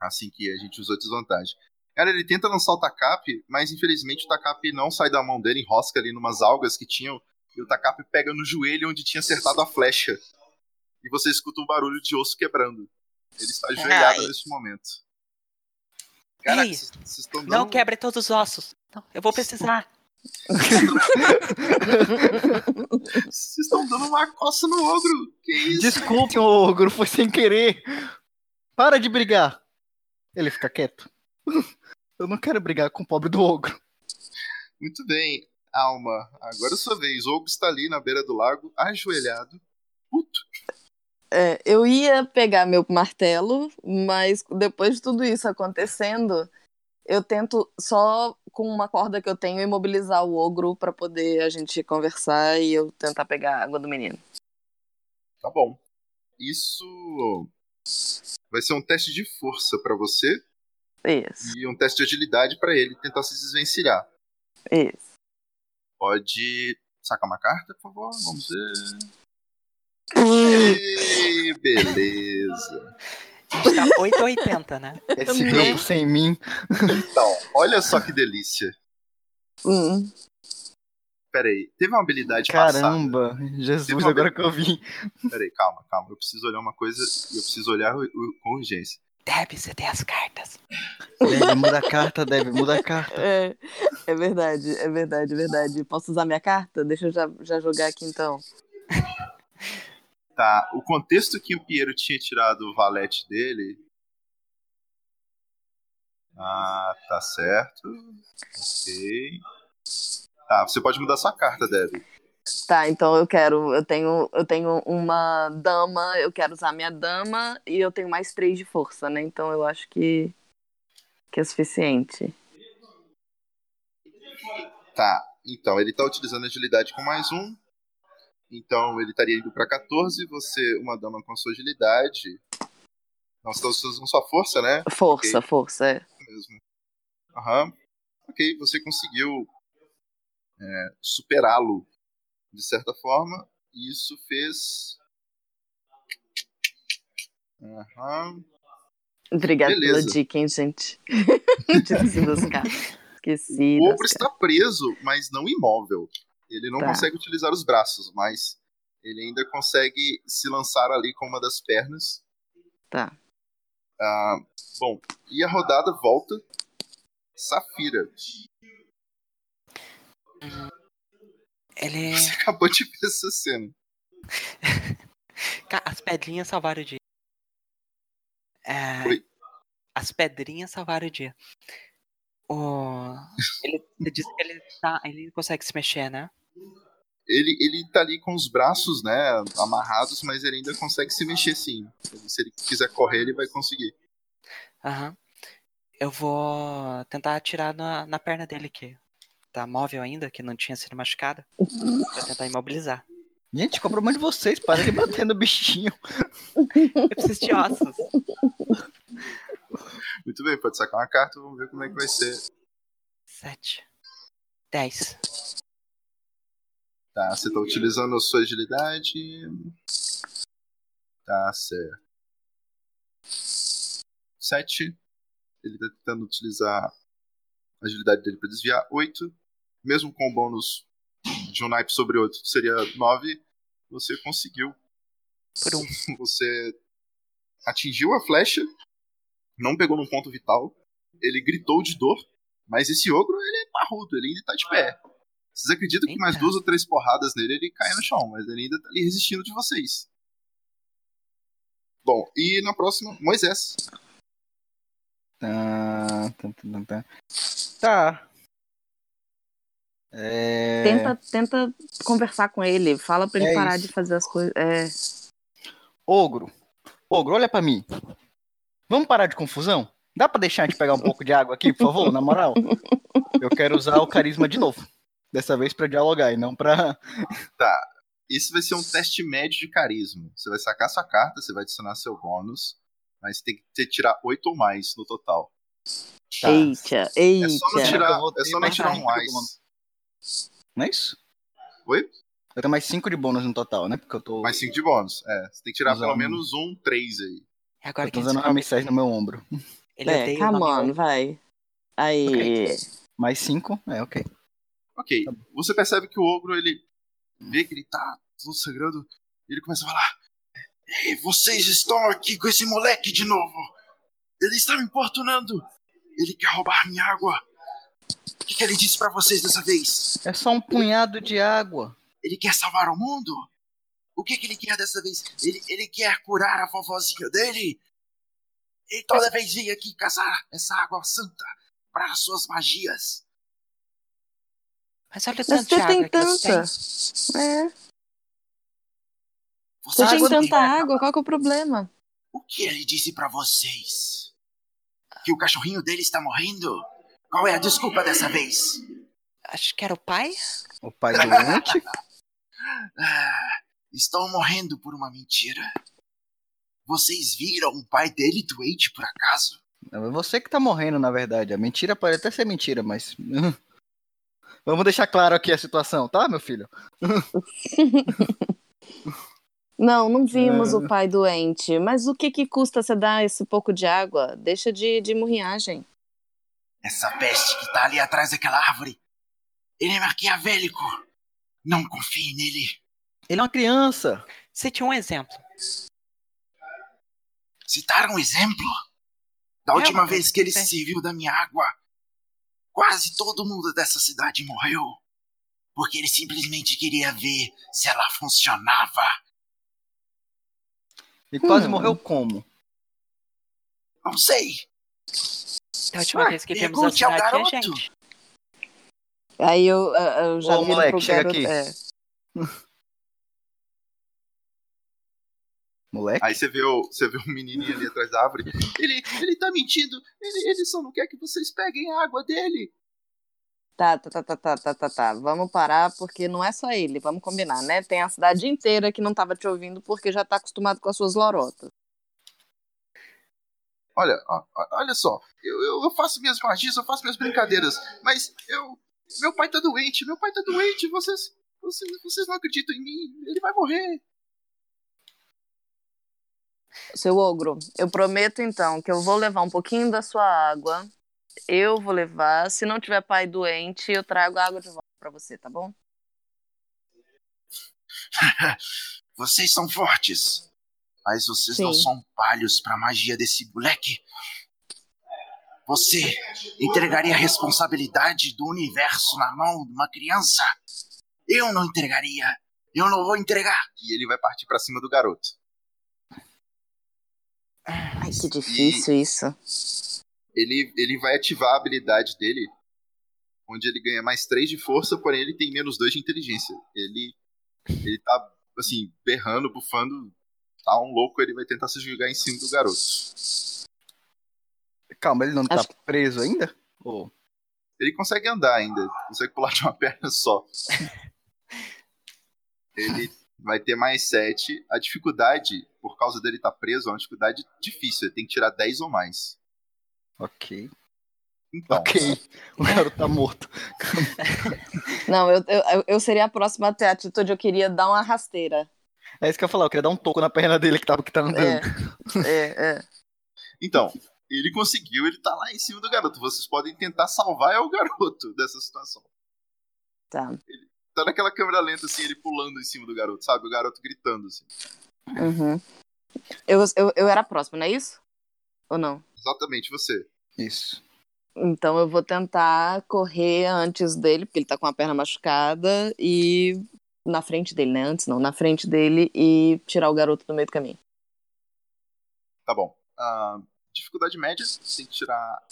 Assim que a gente usou desvantagem. Cara, ele tenta lançar o tacape, mas infelizmente o tacape não sai da mão dele, enrosca ali numas algas que tinham, e o tacape pega no joelho onde tinha acertado a flecha. E você escuta um barulho de osso quebrando. Ele está ajoelhado Ai. nesse momento. Cara, Ei, estão Não dando... quebre todos os ossos. Não, eu vou precisar. Vocês estão dando uma coça no ogro. Que isso? Desculpe, ogro, foi sem querer. Para de brigar! Ele fica quieto. Eu não quero brigar com o pobre do ogro. Muito bem, Alma. Agora é sua vez. O ogro está ali na beira do lago, ajoelhado. Puto. É, eu ia pegar meu martelo, mas depois de tudo isso acontecendo, eu tento só com uma corda que eu tenho imobilizar o ogro pra poder a gente conversar e eu tentar pegar a água do menino. Tá bom. Isso vai ser um teste de força pra você Isso, e um teste de agilidade pra ele tentar se desvencilhar. isso. Pode sacar uma carta, por favor? Vamos ver. Ei, beleza. A gente tá 880, né? Esse grupo sem mim. Então, olha só que delícia. Hum. Pera aí, teve uma habilidade passada. Caramba, Jesus, agora que eu vi. Pera aí, calma, calma. Eu preciso olhar uma coisa e eu preciso olhar com urgência. Deb, você tem as cartas. Deve, muda a carta, deve, muda a carta. É, é verdade, é verdade, é verdade. Posso usar minha carta? Deixa eu já, já jogar aqui então. Tá, o contexto que o Piero tinha tirado o valete dele. Ah, tá certo. Ok. Tá, você pode mudar sua carta, Deb. Tá, então eu quero. Eu tenho, eu tenho uma dama, eu quero usar minha dama e eu tenho mais três de força, né? Então eu acho que, que é suficiente. Tá, então ele tá utilizando agilidade com mais um. Então ele estaria indo pra 14. Você, uma dama com sua agilidade. Não, você tá usando sua força, né? Força, Ok. força, é. mesmo. Aham. Ok, você conseguiu é, superá-lo de certa forma. E isso fez. Aham. Obrigada Beleza. pela dica, hein, gente. Esqueci das cartas. Esqueci. O ogro está preso, mas não imóvel. Ele não Tá. consegue utilizar os braços, mas ele ainda consegue se lançar ali com uma das pernas. Tá. Ah, bom, e a rodada volta. Safira. Ele. Você acabou de ver essa cena. As pedrinhas salvaram o dia. É, Oi? As pedrinhas salvaram o dia. O... Ele você disse que ele, tá, ele consegue se mexer, né? Ele, ele tá ali com os braços, né, amarrados, mas ele ainda consegue se mexer sim. Se ele quiser correr, ele vai conseguir. Aham. Eu vou tentar atirar na, na perna dele, que tá móvel ainda, que não tinha sido machucada. Pra tentar imobilizar. Gente, cobra mais de vocês, para de bater no bichinho. Eu preciso de ossos. Muito bem, pode sacar uma carta, vamos ver como é que vai ser. Sete. Dez. Tá, você tá utilizando a sua agilidade. Tá certo. Sete. Ele tá tentando utilizar a agilidade dele pra desviar. Oito. Mesmo com o bônus de um naipe sobre outro, seria nove. Você conseguiu. Por um. Você atingiu a flecha. Não pegou num ponto vital. Ele gritou de dor. Mas esse ogro, ele é parrudo, ele ainda tá de pé. Vocês acreditam que mais duas ou três porradas nele ele cai no chão, mas ele ainda tá ali resistindo de vocês. Bom, e na próxima, Moisés. Tá, tá, tá, tá. Tá. É... Tenta, tenta conversar com ele. Fala pra ele É parar isso. de fazer as coisas. É. Ogro. Ogro, olha pra mim. Vamos parar de confusão? Dá pra deixar a gente pegar um pouco de água aqui, por favor? Na moral. Eu quero usar o carisma de novo. Dessa vez pra dialogar e não pra. Tá. Esse vai ser um teste médio de carisma. Você vai sacar sua carta, você vai adicionar seu bônus, mas tem que ter, tirar oito ou mais no total. Tá. Eita, É eita. só não tirar, é só não tirar um mais. Não é isso? Oi? Eu tenho mais 5 de bônus no total, né? Porque eu tô. Mais cinco de bônus. É, você tem que tirar Usando. pelo menos um três aí. É agora eu que tô usando uma mensagem no meu ombro. Ele É, come on, vai. Aí. Mais 5? É, ok. Ok. Tá Você percebe que o ogro, ele vê que ele tá todo sangrando, e ele começa a falar: Ei, vocês estão aqui com esse moleque de novo! Ele está me importunando! Ele quer roubar minha água! O que, que ele disse pra vocês dessa vez? É só um punhado de água. Ele quer salvar o mundo? O que, que ele quer dessa vez? Ele, ele quer curar a vovozinha dele? Ele toda vez vem aqui caçar essa água santa para suas magias. Mas olha de você tem água que você tanta. tem. É. Você Você tem tanta água, qual que é o problema? o que ele disse para vocês? Que o cachorrinho dele está morrendo? Qual é a desculpa dessa vez? Acho que era o pai? O pai doente. Ah, estão morrendo por uma mentira. Vocês viram o pai dele doente por acaso? Não, é você que tá morrendo, na verdade. A mentira pode até ser mentira, mas. Vamos deixar claro aqui a situação, tá, meu filho? Não, não vimos É. o pai doente. Mas o que que custa você dar esse pouco de água? Deixa de, de murriagem. Essa peste que tá ali atrás daquela árvore. Ele é maquiavélico. Não confie nele. Ele é uma criança. Tinha um exemplo. Citaram um exemplo? Da É, última vez que ele é. se serviu da minha água, quase todo mundo dessa cidade morreu. Porque ele simplesmente queria ver se ela funcionava. E quase Hum. morreu como? Não sei. Da última vez que vimos a cidade, tinha garoto. gente. Aí eu, eu- eu já Ô, moleque, pro chega garoto. aqui. É. Moleque? Aí você vê o, você vê o menininho ali atrás da árvore. Ele, ele tá mentindo. Ele, ele só não quer que vocês peguem a água dele. Tá, tá, tá, tá, tá, tá, tá, tá. Vamos parar, porque não é só ele, vamos combinar, né? Tem a cidade inteira que não tava te ouvindo porque já tá acostumado com as suas lorotas. Olha, ó, olha só. Eu, eu, eu faço minhas magias, eu faço minhas brincadeiras. Mas eu. Meu pai tá doente, meu pai tá doente. Vocês. Vocês, vocês não acreditam em mim. Ele vai morrer. Seu ogro, eu prometo então que eu vou levar um pouquinho da sua água. Eu vou levar. Se não tiver pai doente, eu trago a água de volta pra você, tá bom? Vocês são fortes. Mas vocês não Sim. são palhos pra magia desse moleque. Você entregaria a responsabilidade do universo na mão de uma criança? Eu não entregaria. Eu não vou entregar. E ele vai partir pra cima do garoto. Ai, que difícil isso. Ele, ele vai ativar a habilidade dele, onde ele ganha mais 3 de força, porém ele tem menos 2 de inteligência. Ele, ele tá, assim, berrando, bufando. Tá um louco, ele vai tentar se jogar em cima do garoto. Calma, ele não Acho tá preso ainda? Ô, Ele consegue andar ainda, consegue pular de uma perna só. Ele vai ter mais 7. A dificuldade, por causa dele estar preso, é uma dificuldade difícil. Ele tem que tirar 10 ou mais. ok. Então, Ok. O garoto tá morto. Não, eu, eu, eu seria a próxima a ter a atitude, eu queria dar uma rasteira. É isso que eu ia falar, eu queria dar um toco na perna dele que tava que tá andando. É, é. então, ele conseguiu, ele tá lá em cima do garoto. Vocês podem tentar salvar é o garoto dessa situação. Tá. Tá naquela câmera lenta, assim, ele pulando em cima do garoto, sabe? O garoto gritando, assim. Uhum. Eu, eu, eu era a próxima, não é isso? Ou não? Exatamente você. Isso. Então eu vou tentar correr antes dele, porque ele tá com a perna machucada, e na frente dele, né? Antes não, na frente dele e tirar o garoto do meio do caminho. Tá bom. Ah, dificuldade média, você tem que tirar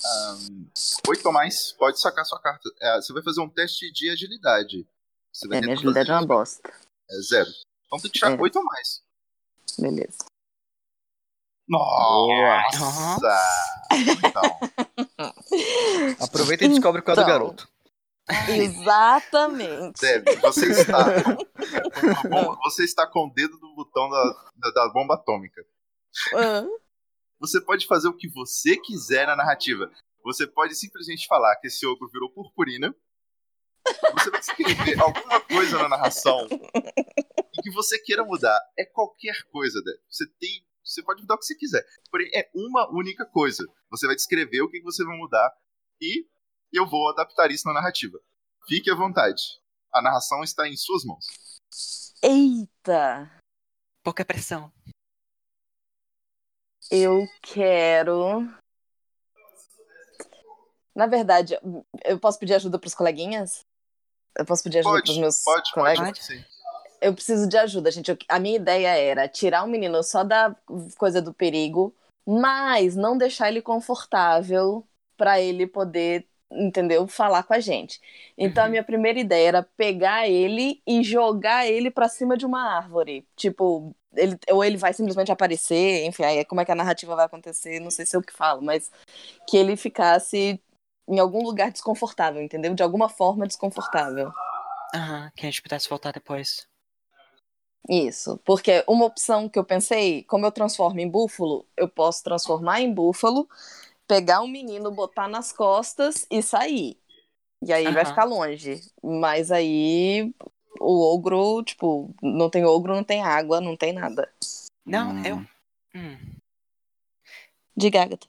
8 ou mais. Pode sacar sua carta. É, você vai fazer um teste de agilidade. Você vai É, minha agilidade é uma bosta. É zero. Então tem que tirar É. 8 ou mais. Beleza. Nossa! Então, Aproveita e descobre qual é do Então. garoto. Exatamente. Deb, você está. Bom, você está com o dedo no botão da, da, da bomba atômica. Ah, Você pode fazer o que você quiser na narrativa. Você pode simplesmente falar que esse ogro virou purpurina. Você vai escrever alguma coisa na narração e que você queira mudar. É qualquer coisa, Deb. Você tem. Você pode mudar o que você quiser. Porém, é uma única coisa. Você vai descrever o que você vai mudar e eu vou adaptar isso na narrativa. Fique à vontade. A narração está em suas mãos. Eita! Pouca pressão. Eu quero. Na verdade, eu posso pedir ajuda pros coleguinhas? Eu posso pedir ajuda Pode, pros meus pode, colegas? pode. Sim. Eu preciso de ajuda, gente. Eu- a minha ideia era tirar o menino só da coisa do perigo mas não deixar ele confortável para ele poder, entendeu? Falar com a gente. Então a Uhum. minha primeira ideia era pegar ele e jogar ele para cima de uma árvore. Tipo, ele, ou ele vai simplesmente aparecer, enfim, aí como é que a narrativa vai acontecer, não sei se é o que falo, mas que ele ficasse em algum lugar desconfortável, entendeu? De alguma forma desconfortável. Aham, que a gente pudesse voltar depois. Isso, porque uma opção que eu pensei, como eu transformo em búfalo, eu posso transformar em búfalo, pegar um menino, botar nas costas e sair. E aí vai Aham. ficar longe. Mas aí o ogro, tipo, não tem ogro, não tem água, não tem nada. Não, Hum. eu. Hum. Diga, Agatha.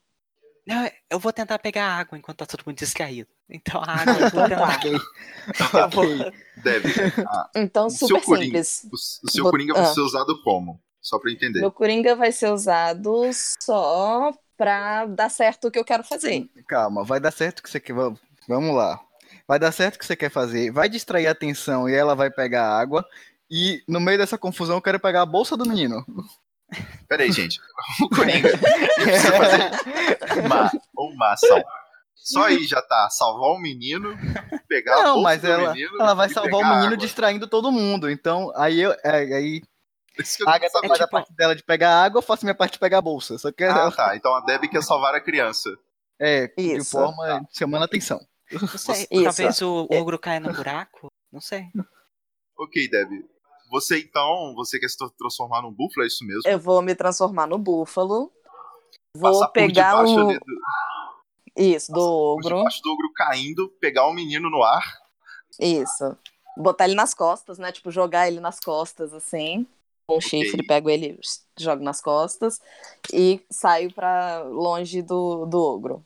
Não, eu vou tentar pegar água enquanto tá todo mundo distraído. Então a água eu vou tentar. Ok. Eu vou- Deve. Ah, Então, super coringa. simples. o, o seu Vou- Coringa vai ah. ser usado como? Só pra entender. Meu coringa vai ser usado só pra dar certo o que eu quero fazer. Calma, vai dar certo o que você quer. va- Vamos lá. Vai dar certo o que você quer fazer. Vai distrair a atenção e ela vai pegar a água. E no meio dessa confusão eu quero pegar a bolsa do menino. Pera aí, gente. O Coringa precisa fazer uma, uma ação. Só aí já tá. Salvar o menino, pegar a Não, bolsa mas do ela, menino ela vai salvar o menino água. distraindo todo mundo. Então, aí eu. é, aí a Agatha saber. faz a tipo- parte dela de pegar água, eu faço minha parte de pegar a bolsa. Só que Ah, tá. Então a Debbie quer salvar a criança. é de Isso. forma chamando atenção. Não sei, Isso. talvez o ogro caia no buraco. Não sei. Ok, Debbie. Você então, você quer se tra- transformar num búfalo, é isso mesmo? Eu vou me transformar no búfalo. Vou Passar pegar o. ali do, Isso, do por ogro. debaixo do ogro caindo, pegar o menino no ar. Isso. Botar ele nas costas, né? Tipo, jogar ele nas costas, assim. Com um Ok. chifre, pego ele, jogo nas costas e saio pra longe do, do ogro.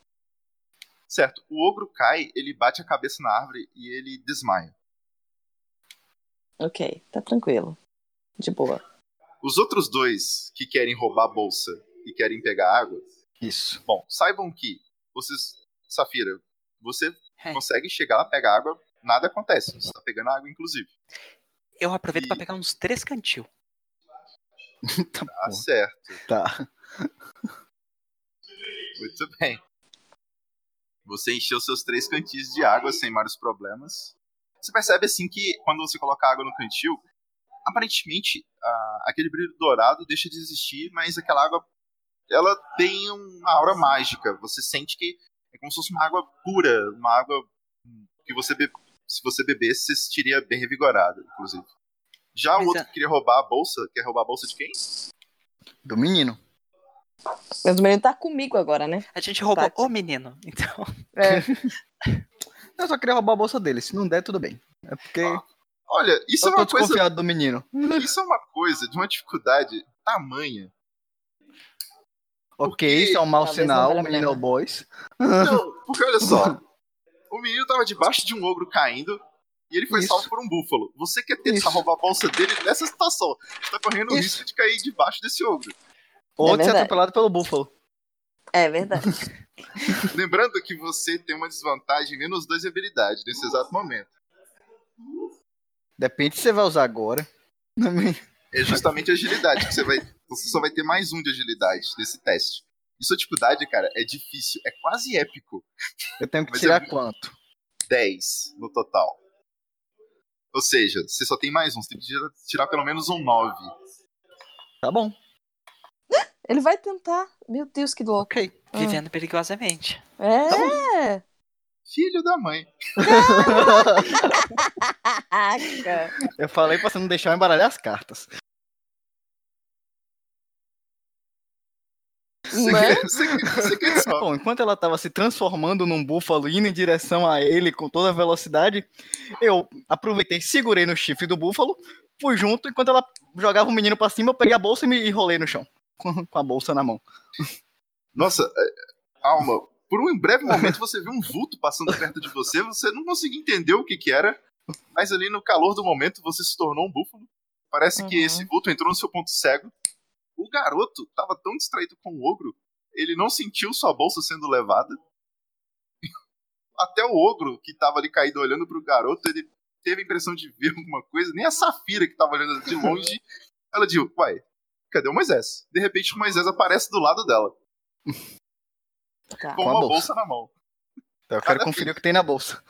Certo. O ogro cai, ele bate a cabeça na árvore e ele desmaia. Ok, tá tranquilo. De boa. Os outros dois que querem roubar a bolsa e querem pegar água, Isso. bom, saibam que vocês, Safira, você É. consegue chegar lá, pegar água, nada acontece. Você tá pegando água, inclusive. Eu aproveito pra pegar uns três cantil. tá Tá certo. Tá. Muito bem. Você encheu seus três cantis de água sem maiores problemas. Você percebe assim que quando você coloca água no cantil, aparentemente ah, aquele brilho dourado deixa de existir, mas aquela água ela tem uma aura mágica. Você sente que é como se fosse uma água pura, uma água que você be- se você bebesse, você se sentiria bem revigorado, inclusive. Já o outro a- que queria roubar a bolsa, quer roubar a bolsa de quem? Do menino. Mas o menino tá comigo agora, né? A gente roubou Tá. o menino. Então, É, Eu só queria roubar a bolsa dele. Se não der, tudo bem. É porque Olha, isso é eu tô uma coisa desconfiado do menino. Isso é uma coisa de uma dificuldade tamanha. Ok, Porque isso é um mau talvez sinal, o menino é o boys. Não, porque olha só. O menino tava debaixo de um ogro caindo e ele foi Isso. salvo por um búfalo. Você quer tentar Isso. roubar a bolsa dele nessa situação. Você tá correndo o risco de cair debaixo desse ogro. Ou de ser atropelado pelo búfalo. é verdade. Lembrando que você tem uma desvantagem menos dois de habilidade nesse exato momento. Depende se você vai usar agora. É justamente a agilidade que você vai. Você só vai ter mais um de agilidade nesse teste. E sua dificuldade, cara, é difícil. É quase épico. Eu tenho que Mas tirar eu- quanto? 10 no total. Ou seja, você só tem mais um. Você tem que tirar, tirar pelo menos um 9. Tá bom. Ele vai tentar. Meu Deus, que louco. Ok. Ah. vivendo perigosamente. É. Filho da mãe. Eu falei pra você não deixar eu embaralhar as cartas. Né? Bom, enquanto ela tava se transformando num búfalo indo em direção a ele com toda a velocidade, eu aproveitei, segurei no chifre do búfalo, fui junto, enquanto ela jogava o menino pra cima, eu peguei a bolsa e me enrolei no chão. Com a bolsa na mão. Nossa, é, Alma, por um breve momento você viu um vulto passando perto de você, você não conseguia entender o que que era, mas ali no calor do momento você se tornou um búfalo. Parece que Uhum. esse vulto entrou no seu ponto cego. O garoto estava tão distraído com o ogro, ele não sentiu sua bolsa sendo levada. Até o ogro que estava ali caído olhando pro garoto, ele teve a impressão de ver alguma coisa. Nem a Safira que estava olhando de longe, ela disse, uai, cadê o Moisés? De repente o Moisés aparece do lado dela. Tá. com uma bolsa. bolsa na mão. Então, eu quero Cada conferir o que tem na bolsa.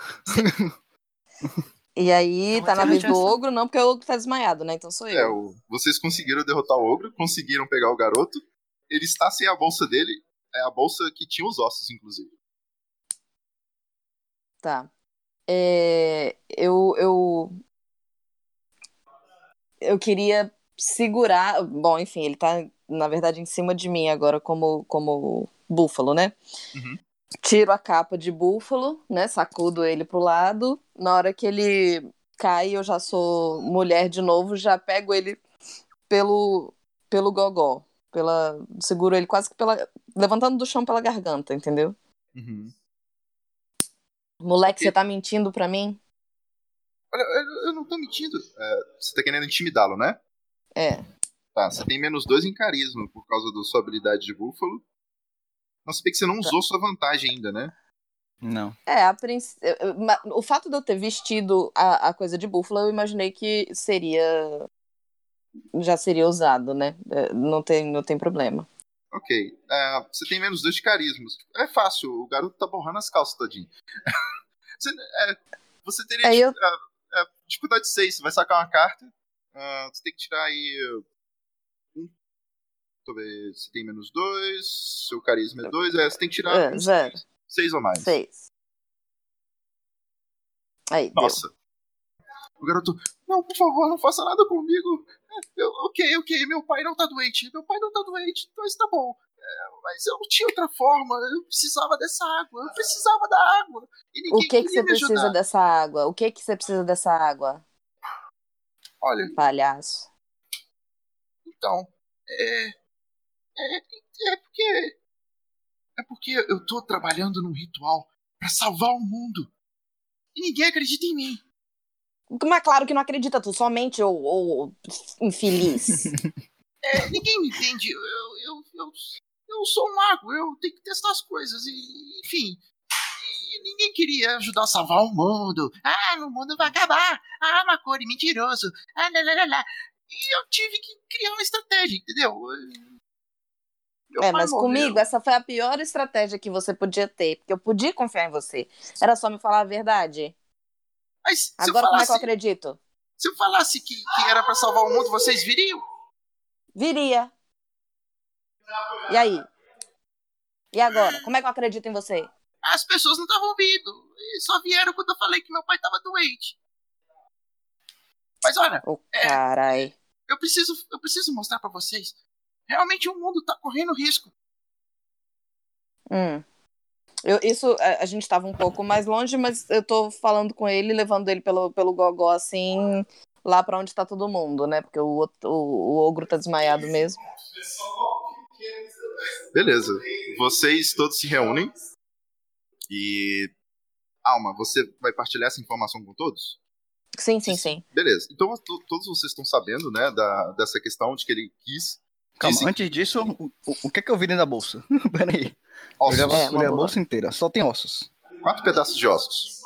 E aí, Não, tá na vez do ogro, não, porque o ogro tá desmaiado, né? Então sou eu. É, o- vocês conseguiram derrotar o ogro, conseguiram pegar o garoto. Ele está sem a bolsa dele. É a bolsa que tinha os ossos, inclusive. Tá. É, eu, eu. Eu queria segurar. Bom, enfim, ele tá, na verdade, em cima de mim agora como, como búfalo, né? Uhum. Tiro a capa de búfalo, né? Sacudo ele pro lado. Na hora que ele cai, eu já sou mulher de novo, já pego ele pelo, pelo gogó. Pela, seguro ele quase que pela. levantando do chão pela garganta, entendeu? Uhum. Moleque, você tá mentindo pra mim? Olha, eu, eu não tô mentindo. É, você tá querendo intimidá-lo, né? É. Tá, você tem menos dois em carisma por causa da sua habilidade de búfalo. Nossa, bem que você não usou sua vantagem ainda, né? Não. É, a princ... o fato de eu ter vestido a, a coisa de búfalo, eu imaginei que seria. Já seria usado, né? É, Não tem, não tem problema. Ok. É, você tem menos dois de carisma. É fácil, o garoto tá borrando as calças todinho. você, é, você teria Aí eu- é, é, dificuldade 6, você vai sacar uma carta. ah, você tem que tirar aí. Deixa eu ver. Você tem menos dois. Seu carisma é dois. É, você tem que tirar É, zero. seis ou mais. Seis. Aí, deu. Nossa. O garoto, não, por favor, não faça nada comigo. É, Eu, ok, ok, meu pai não tá doente. Meu pai não tá doente, então isso tá bom. É, mas eu não tinha outra forma. Eu precisava dessa água. Eu precisava da água. E O que que você precisa ajudar. dessa água? O que que você precisa dessa água, Olha, palhaço? então. É. É, é porque. É porque eu tô trabalhando num ritual pra salvar o mundo. E ninguém acredita em mim. Mas claro que não acredita, tu somente ou, ou infeliz. É, ninguém me entende. Eu, eu, eu, eu, eu sou um mago, eu tenho que testar as coisas. E, enfim. E ninguém queria ajudar a salvar o mundo. Ah, o mundo vai acabar. Ah, Macori, mentiroso. Ah, lá, lá, lá, lá. E eu tive que criar uma estratégia, entendeu? Meu É, mas morreu. comigo, essa foi a pior estratégia que você podia ter, porque eu podia confiar em você. Era só me falar a verdade. Mas Agora, como é que eu acredito? se eu falasse que, que era pra salvar o mundo, vocês viriam? Viria. E aí? E agora? Como é que eu acredito em você? As pessoas não estavam vindo. E só vieram quando eu falei que meu pai tava doente. Mas olha, Ô, carai. eu preciso, eu preciso mostrar pra vocês. Realmente o mundo tá correndo risco. Hum. Eu, isso, a, a gente tava um pouco mais longe, mas eu tô falando com ele, levando ele pelo, pelo gogó, assim, lá pra onde tá todo mundo, né? Porque o, o, o ogro tá desmaiado mesmo. Beleza. Vocês todos se reúnem. E. Alma, você vai partilhar essa informação com todos? Sim, sim, sim. Beleza. Então to- todos vocês estão sabendo, né, da, dessa questão de que ele quis. Calma, Dizem- antes disso, o, o- que é que eu vi dentro da bolsa? Pera aí. Eu Ossos. já É, a bolsa inteira. Só tem ossos. Quatro pedaços de ossos.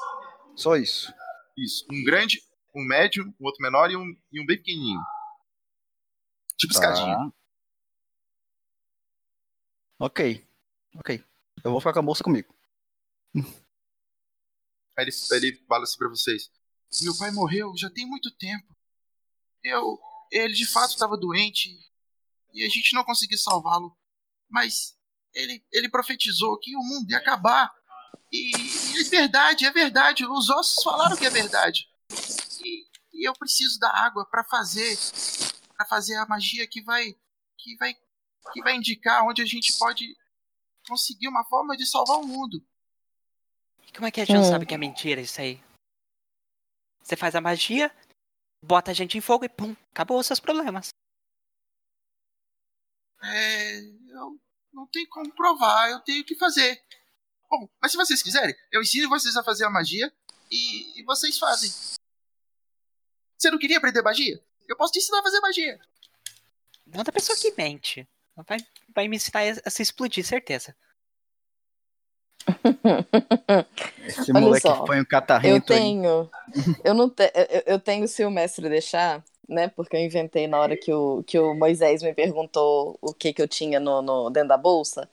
Só isso. Isso. Um grande, um médio, um outro menor e um, e um bem pequenininho. Tipo Tá. escadinha. Ok. Ok. Eu vou ficar com a bolsa comigo. Aí ele, ele fala assim pra vocês: Meu pai morreu já tem muito tempo. Eu. Ele de fato estava doente. E a gente não conseguiu salvá-lo. Mas ele, ele profetizou que o mundo ia acabar. E, e é verdade, é verdade. Os ossos falaram que é verdade. E, e eu preciso da água pra fazer. para fazer a magia que vai. que vai. que vai indicar onde a gente pode conseguir uma forma de salvar o mundo. Como é que a gente Hum. sabe que é mentira isso aí? Você faz a magia, bota a gente em fogo e pum, acabou os seus problemas. É, eu não tenho como provar, eu tenho que fazer. Bom, mas se vocês quiserem, eu ensino vocês a fazer a magia e, e vocês fazem. Você não queria aprender magia? Eu posso te ensinar a fazer magia. Não da pessoa que mente. Vai, vai me ensinar a- se explodir, certeza. Esse Olha moleque só, põe um Eu catarrento aí. tenho. Eu não te, eu, eu tenho se o mestre deixar, né? Porque eu inventei na hora que o, que o Moisés me perguntou o que, que eu tinha no, no- dentro da bolsa.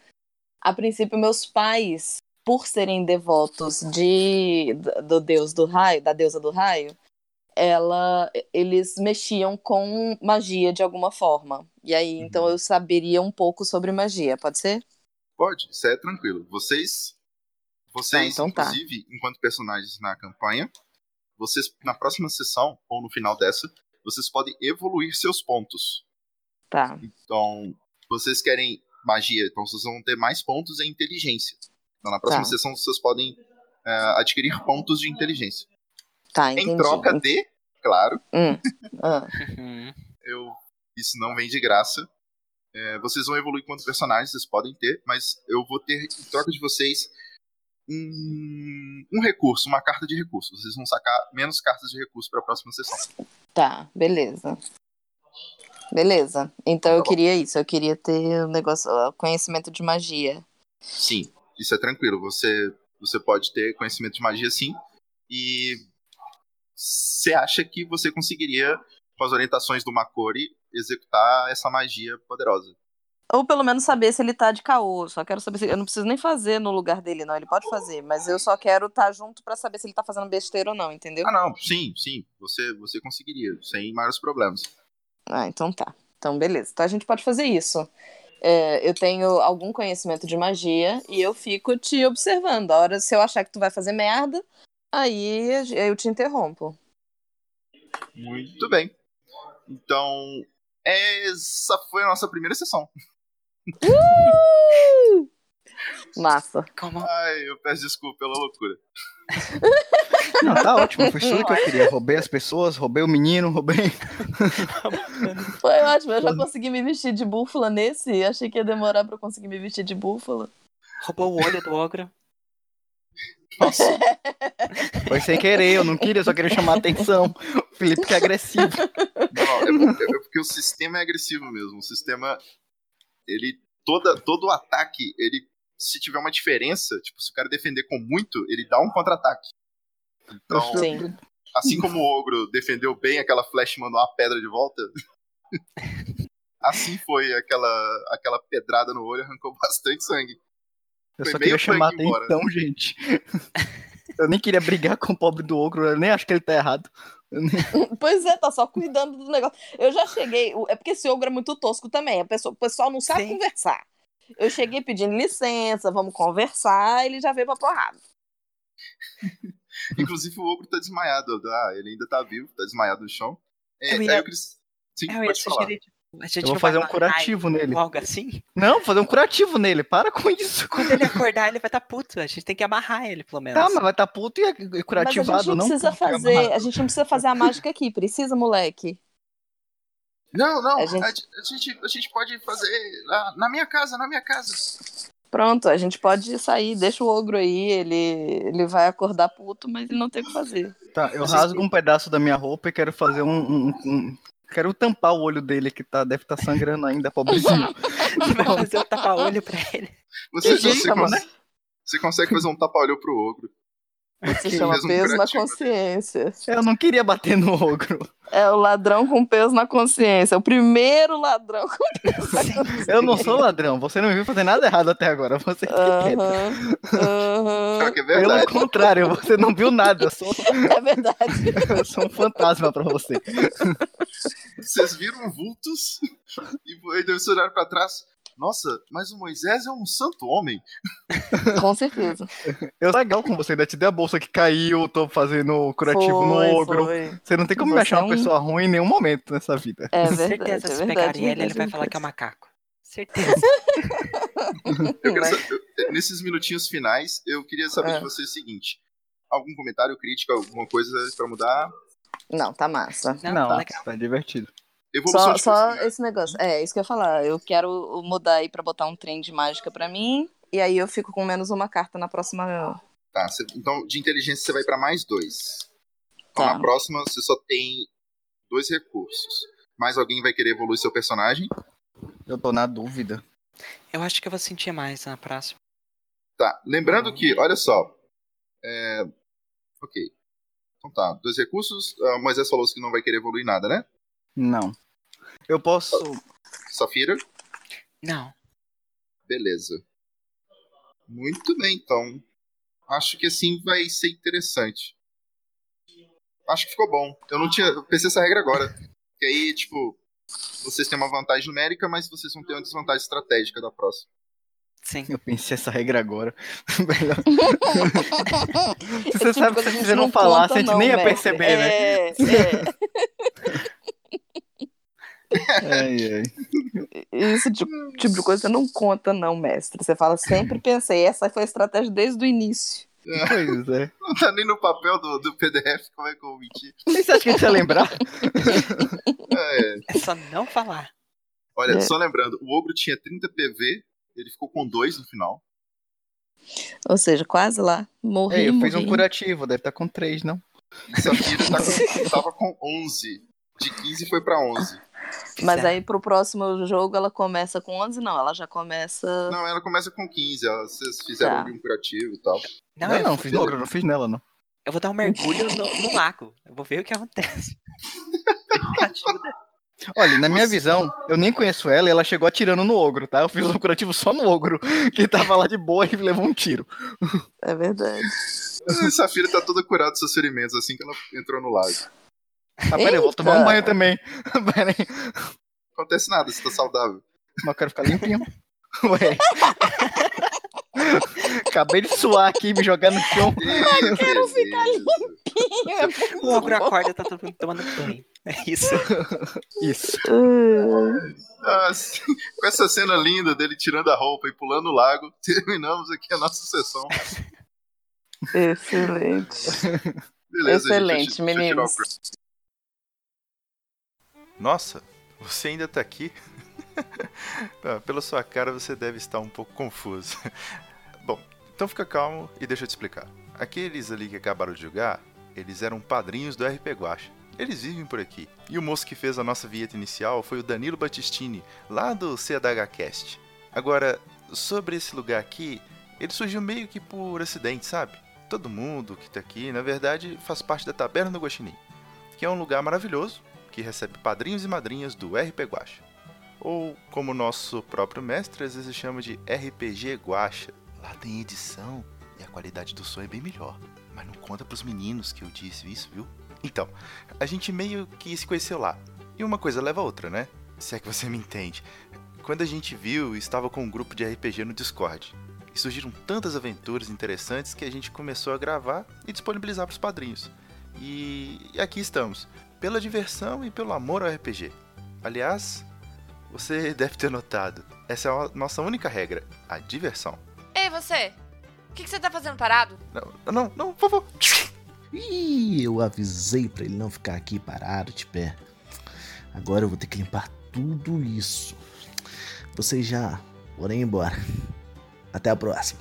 A princípio, meus pais, por serem devotos de do deus do raio, da deusa do raio, ela, eles mexiam com magia de alguma forma. E aí, então Uhum. eu saberia um pouco sobre magia, pode ser? Pode, isso é tranquilo. Vocês, vocês então tá. inclusive, enquanto personagens na campanha, vocês na próxima sessão ou no final dessa, vocês podem evoluir seus pontos. Tá. Então, vocês querem magia, então vocês vão ter mais pontos em inteligência. Então, na próxima Tá. sessão vocês podem eh, adquirir pontos de inteligência. Tá, entendi. Em troca de, claro, Hum. Ah, eu isso não vem de graça. É, vocês vão evoluir quanto personagens vocês podem ter, mas eu vou ter em troca de vocês um, um recurso, uma carta de recurso. Vocês vão sacar menos cartas de recurso para a próxima sessão. tá, beleza. Beleza. Então eu Tá bom. queria isso, eu queria ter o negócio, conhecimento de magia. Sim, isso é tranquilo. Você você pode ter conhecimento de magia sim. E você acha que você conseguiria, com as orientações do Makori, executar essa magia poderosa? Ou pelo menos saber se ele tá de caô. Só quero saber se. Eu não preciso nem fazer no lugar dele, não. Ele pode fazer, mas eu só quero estar junto pra saber se ele tá fazendo besteira ou não, entendeu? Ah, não, sim, sim. Você, você conseguiria, sem maiores problemas. Ah, então tá. Então, beleza. Então a gente pode fazer isso. É, eu tenho algum conhecimento de magia e eu fico te observando. A hora se eu achar que tu vai fazer merda, aí eu te interrompo. Muito bem. Então, essa foi a nossa primeira sessão. Massa. Como? Ai, eu peço desculpa pela loucura. Não, tá ótimo, foi tudo que eu queria. Roubei as pessoas, roubei o menino, roubei. Foi ótimo. Eu já consegui me vestir de búfala nesse. Achei que ia demorar pra eu conseguir me vestir de búfala. Roubou o olho do ogro. Nossa, Foi sem querer, eu não queria, eu só queria chamar a atenção. O Felipe que é agressivo. não, é, porque, é porque o sistema é agressivo mesmo. O sistema, ele, toda, todo ataque, ele, se tiver uma diferença, tipo, se o cara defender com muito, ele dá um contra-ataque. Então, Sim. assim como o ogro defendeu bem aquela flash e mandou uma pedra de volta, assim foi aquela, aquela pedrada no olho, arrancou bastante sangue. Eu Foi só queria chamar embora. atenção, gente. Eu nem queria brigar com o pobre do ogro, eu nem acho que ele tá errado. Pois é, tá só cuidando do negócio. Eu já cheguei. É porque esse ogro é muito tosco também. A pessoa, o pessoal não sabe Sim. conversar. Eu cheguei pedindo licença, vamos conversar, ele já veio pra porrada. Inclusive o ogro tá desmaiado. Ah, ele ainda tá vivo, tá desmaiado no chão. É, Eu ia- aí eu Sim, Eu ia pode falar. sugerir, tipo, Eu vou fazer um curativo nele. algo assim. Não, fazer um curativo nele, para com isso. Quando ele acordar, ele vai estar puto. A gente tem que amarrar ele, pelo menos. Tá, mas vai tá puto e e Mas a gente curativado, não não? precisa fazer. A gente não precisa fazer a mágica aqui. Precisa, moleque. Não, não, A a gente- gente, a gente, a gente pode fazer na, na minha casa, na minha casa. Pronto, a gente pode sair, deixa o ogro aí, ele, ele vai acordar puto, mas ele não tem o que fazer. Tá, eu rasgo um pedaço da minha roupa e quero fazer um. um- um- Quero tampar o olho dele que tá, deve estar sangrando ainda, pobrezinho. vai fazer o tapa-olho pra ele. Você, jeito, você, mano. consegue, você consegue fazer um tapa-olho pro ogro. Se chama peso na consciência. Eu não queria bater no ogro. É o ladrão com peso na consciência. O primeiro ladrão com peso na consciência. Eu não sou ladrão, você não me viu fazer nada errado até agora. Você é. Aham, aham. Só que é Pelo verdade. contrário, você não viu nada. Eu sou, É verdade. eu sou um fantasma pra você. Vocês viram vultos e vocês olharam pra trás. Nossa, mas o Moisés é um santo homem. Com certeza. Eu sou legal com você, ainda te dei a bolsa que caiu, tô fazendo curativo Foi, no ogro. foi. Você não tem como me Você achar é uma um- pessoa ruim em nenhum momento nessa vida. É Com verdade. certeza, é se verdade, pegarem ele, ele verdade, vai falar que é um macaco. Certeza. Eu quero Vai. sa- eu- nesses minutinhos finais, eu queria saber Ah. de você o seguinte: algum comentário, crítica, alguma coisa pra mudar? Não, tá massa. Não, Não, tá legal. tá divertido. Evolução Só, de só esse negócio. É, isso que eu ia falar. Eu quero mudar aí pra botar um trem de mágica pra mim. E aí eu fico com menos uma carta na próxima. Tá, cê- então de inteligência você vai pra mais dois. Então Tá. na próxima você só tem dois recursos. Mais alguém vai querer evoluir seu personagem? Eu tô na dúvida. Eu acho que eu vou sentir mais na próxima. Tá, lembrando que, olha só. É... Ok. Então tá, dois recursos. Ah, Moisés falou que não vai querer evoluir nada, né? Não. Eu posso. Safira, Não. beleza. Muito bem, então. Acho que assim vai ser interessante. Acho que ficou bom. Eu não tinha. Eu pensei essa regra agora. Que aí, tipo, vocês têm uma vantagem numérica, mas vocês vão ter uma desvantagem estratégica da próxima. Sim. Eu pensei essa regra agora. Melhor. É Você tipo sabe que se você não falasse, a gente nem ia não, perceber, né? É, é. Ai, ai. Esse tipo, tipo de coisa você não conta, não, mestre. Você fala, sempre pensei, essa foi a estratégia desde o início. Pois é. Não tá nem no papel do, do PDF, como é que eu vou mentir? Nem você acha que a gente ia lembrar? É, É só não falar. olha, É. só lembrando, o Ogro tinha 30 PV, ele ficou com 2 no final. Ou seja, quase lá. Morri, Ei, eu fiz um curativo, deve estar com três, não? Safira tá com, tava com 11. De 15 foi pra 11. Mas Fizeram. aí pro próximo jogo ela começa com 11? Não, ela já começa... Não, ela começa com 15. ó, Vocês fizeram Tá. um curativo e tal. Não, Não, eu, não, fiz no ogro, não fiz nela, não. eu vou dar um mergulho no, no lago. Eu vou ver o que acontece. Olha, na minha visão, eu nem conheço ela e ela chegou atirando no ogro, tá? Eu fiz um curativo só no ogro, que tava lá de boa e levou um tiro. É verdade. A Safira tá toda curada dos seus ferimentos assim que ela entrou no lago. Ah, peraí, eu vou tomar um banho também. Peraí, Não acontece nada, você tá saudável. mas eu quero ficar limpinho. Ué. Acabei de suar aqui, me jogar no chão. Eu quero ficar O ogro acorda tá todo mundo tomando banho. É isso. Isso. Nossa, com essa cena linda dele tirando a roupa e pulando no lago, terminamos aqui a nossa sessão. Excelente. Beleza, Excelente, gente, o meninos. Nossa, você ainda tá aqui? Ah, Pela sua cara você deve estar um pouco confuso. Bom, então fica calmo e deixa eu te explicar. Aqueles ali que acabaram de jogar, eles eram padrinhos do RP Guacha. Eles vivem por aqui. E o moço que fez a nossa vinheta inicial foi o Danilo Battistini, lá do CDHcast. Agora, sobre esse lugar aqui, ele surgiu meio que por acidente, sabe? Todo mundo que tá aqui, na verdade, faz parte da Taberna do Guaxinim, que é um lugar maravilhoso que recebe padrinhos e madrinhas do RP Guacha. Ou, como nosso próprio mestre às vezes chama de RPG Guacha. Lá tem edição e a qualidade do som é bem melhor. Mas não conta pros meninos que eu disse isso, viu? Então, a gente meio que se conheceu lá. E uma coisa leva a outra, né? Se é que você me entende. Quando a gente viu, estava com um grupo de RPG no Discord. E surgiram tantas aventuras interessantes que a gente começou a gravar e disponibilizar pros padrinhos. E, e aqui estamos, pela diversão e pelo amor ao RPG. Aliás, você deve ter notado, essa é a nossa única regra, a diversão. Ei, você! O que, que você tá fazendo parado? Não, não, não, por favor. Ih, eu avisei pra ele não ficar aqui parado de pé. Agora eu vou ter que limpar tudo isso. Vocês já ir embora. Até a próxima.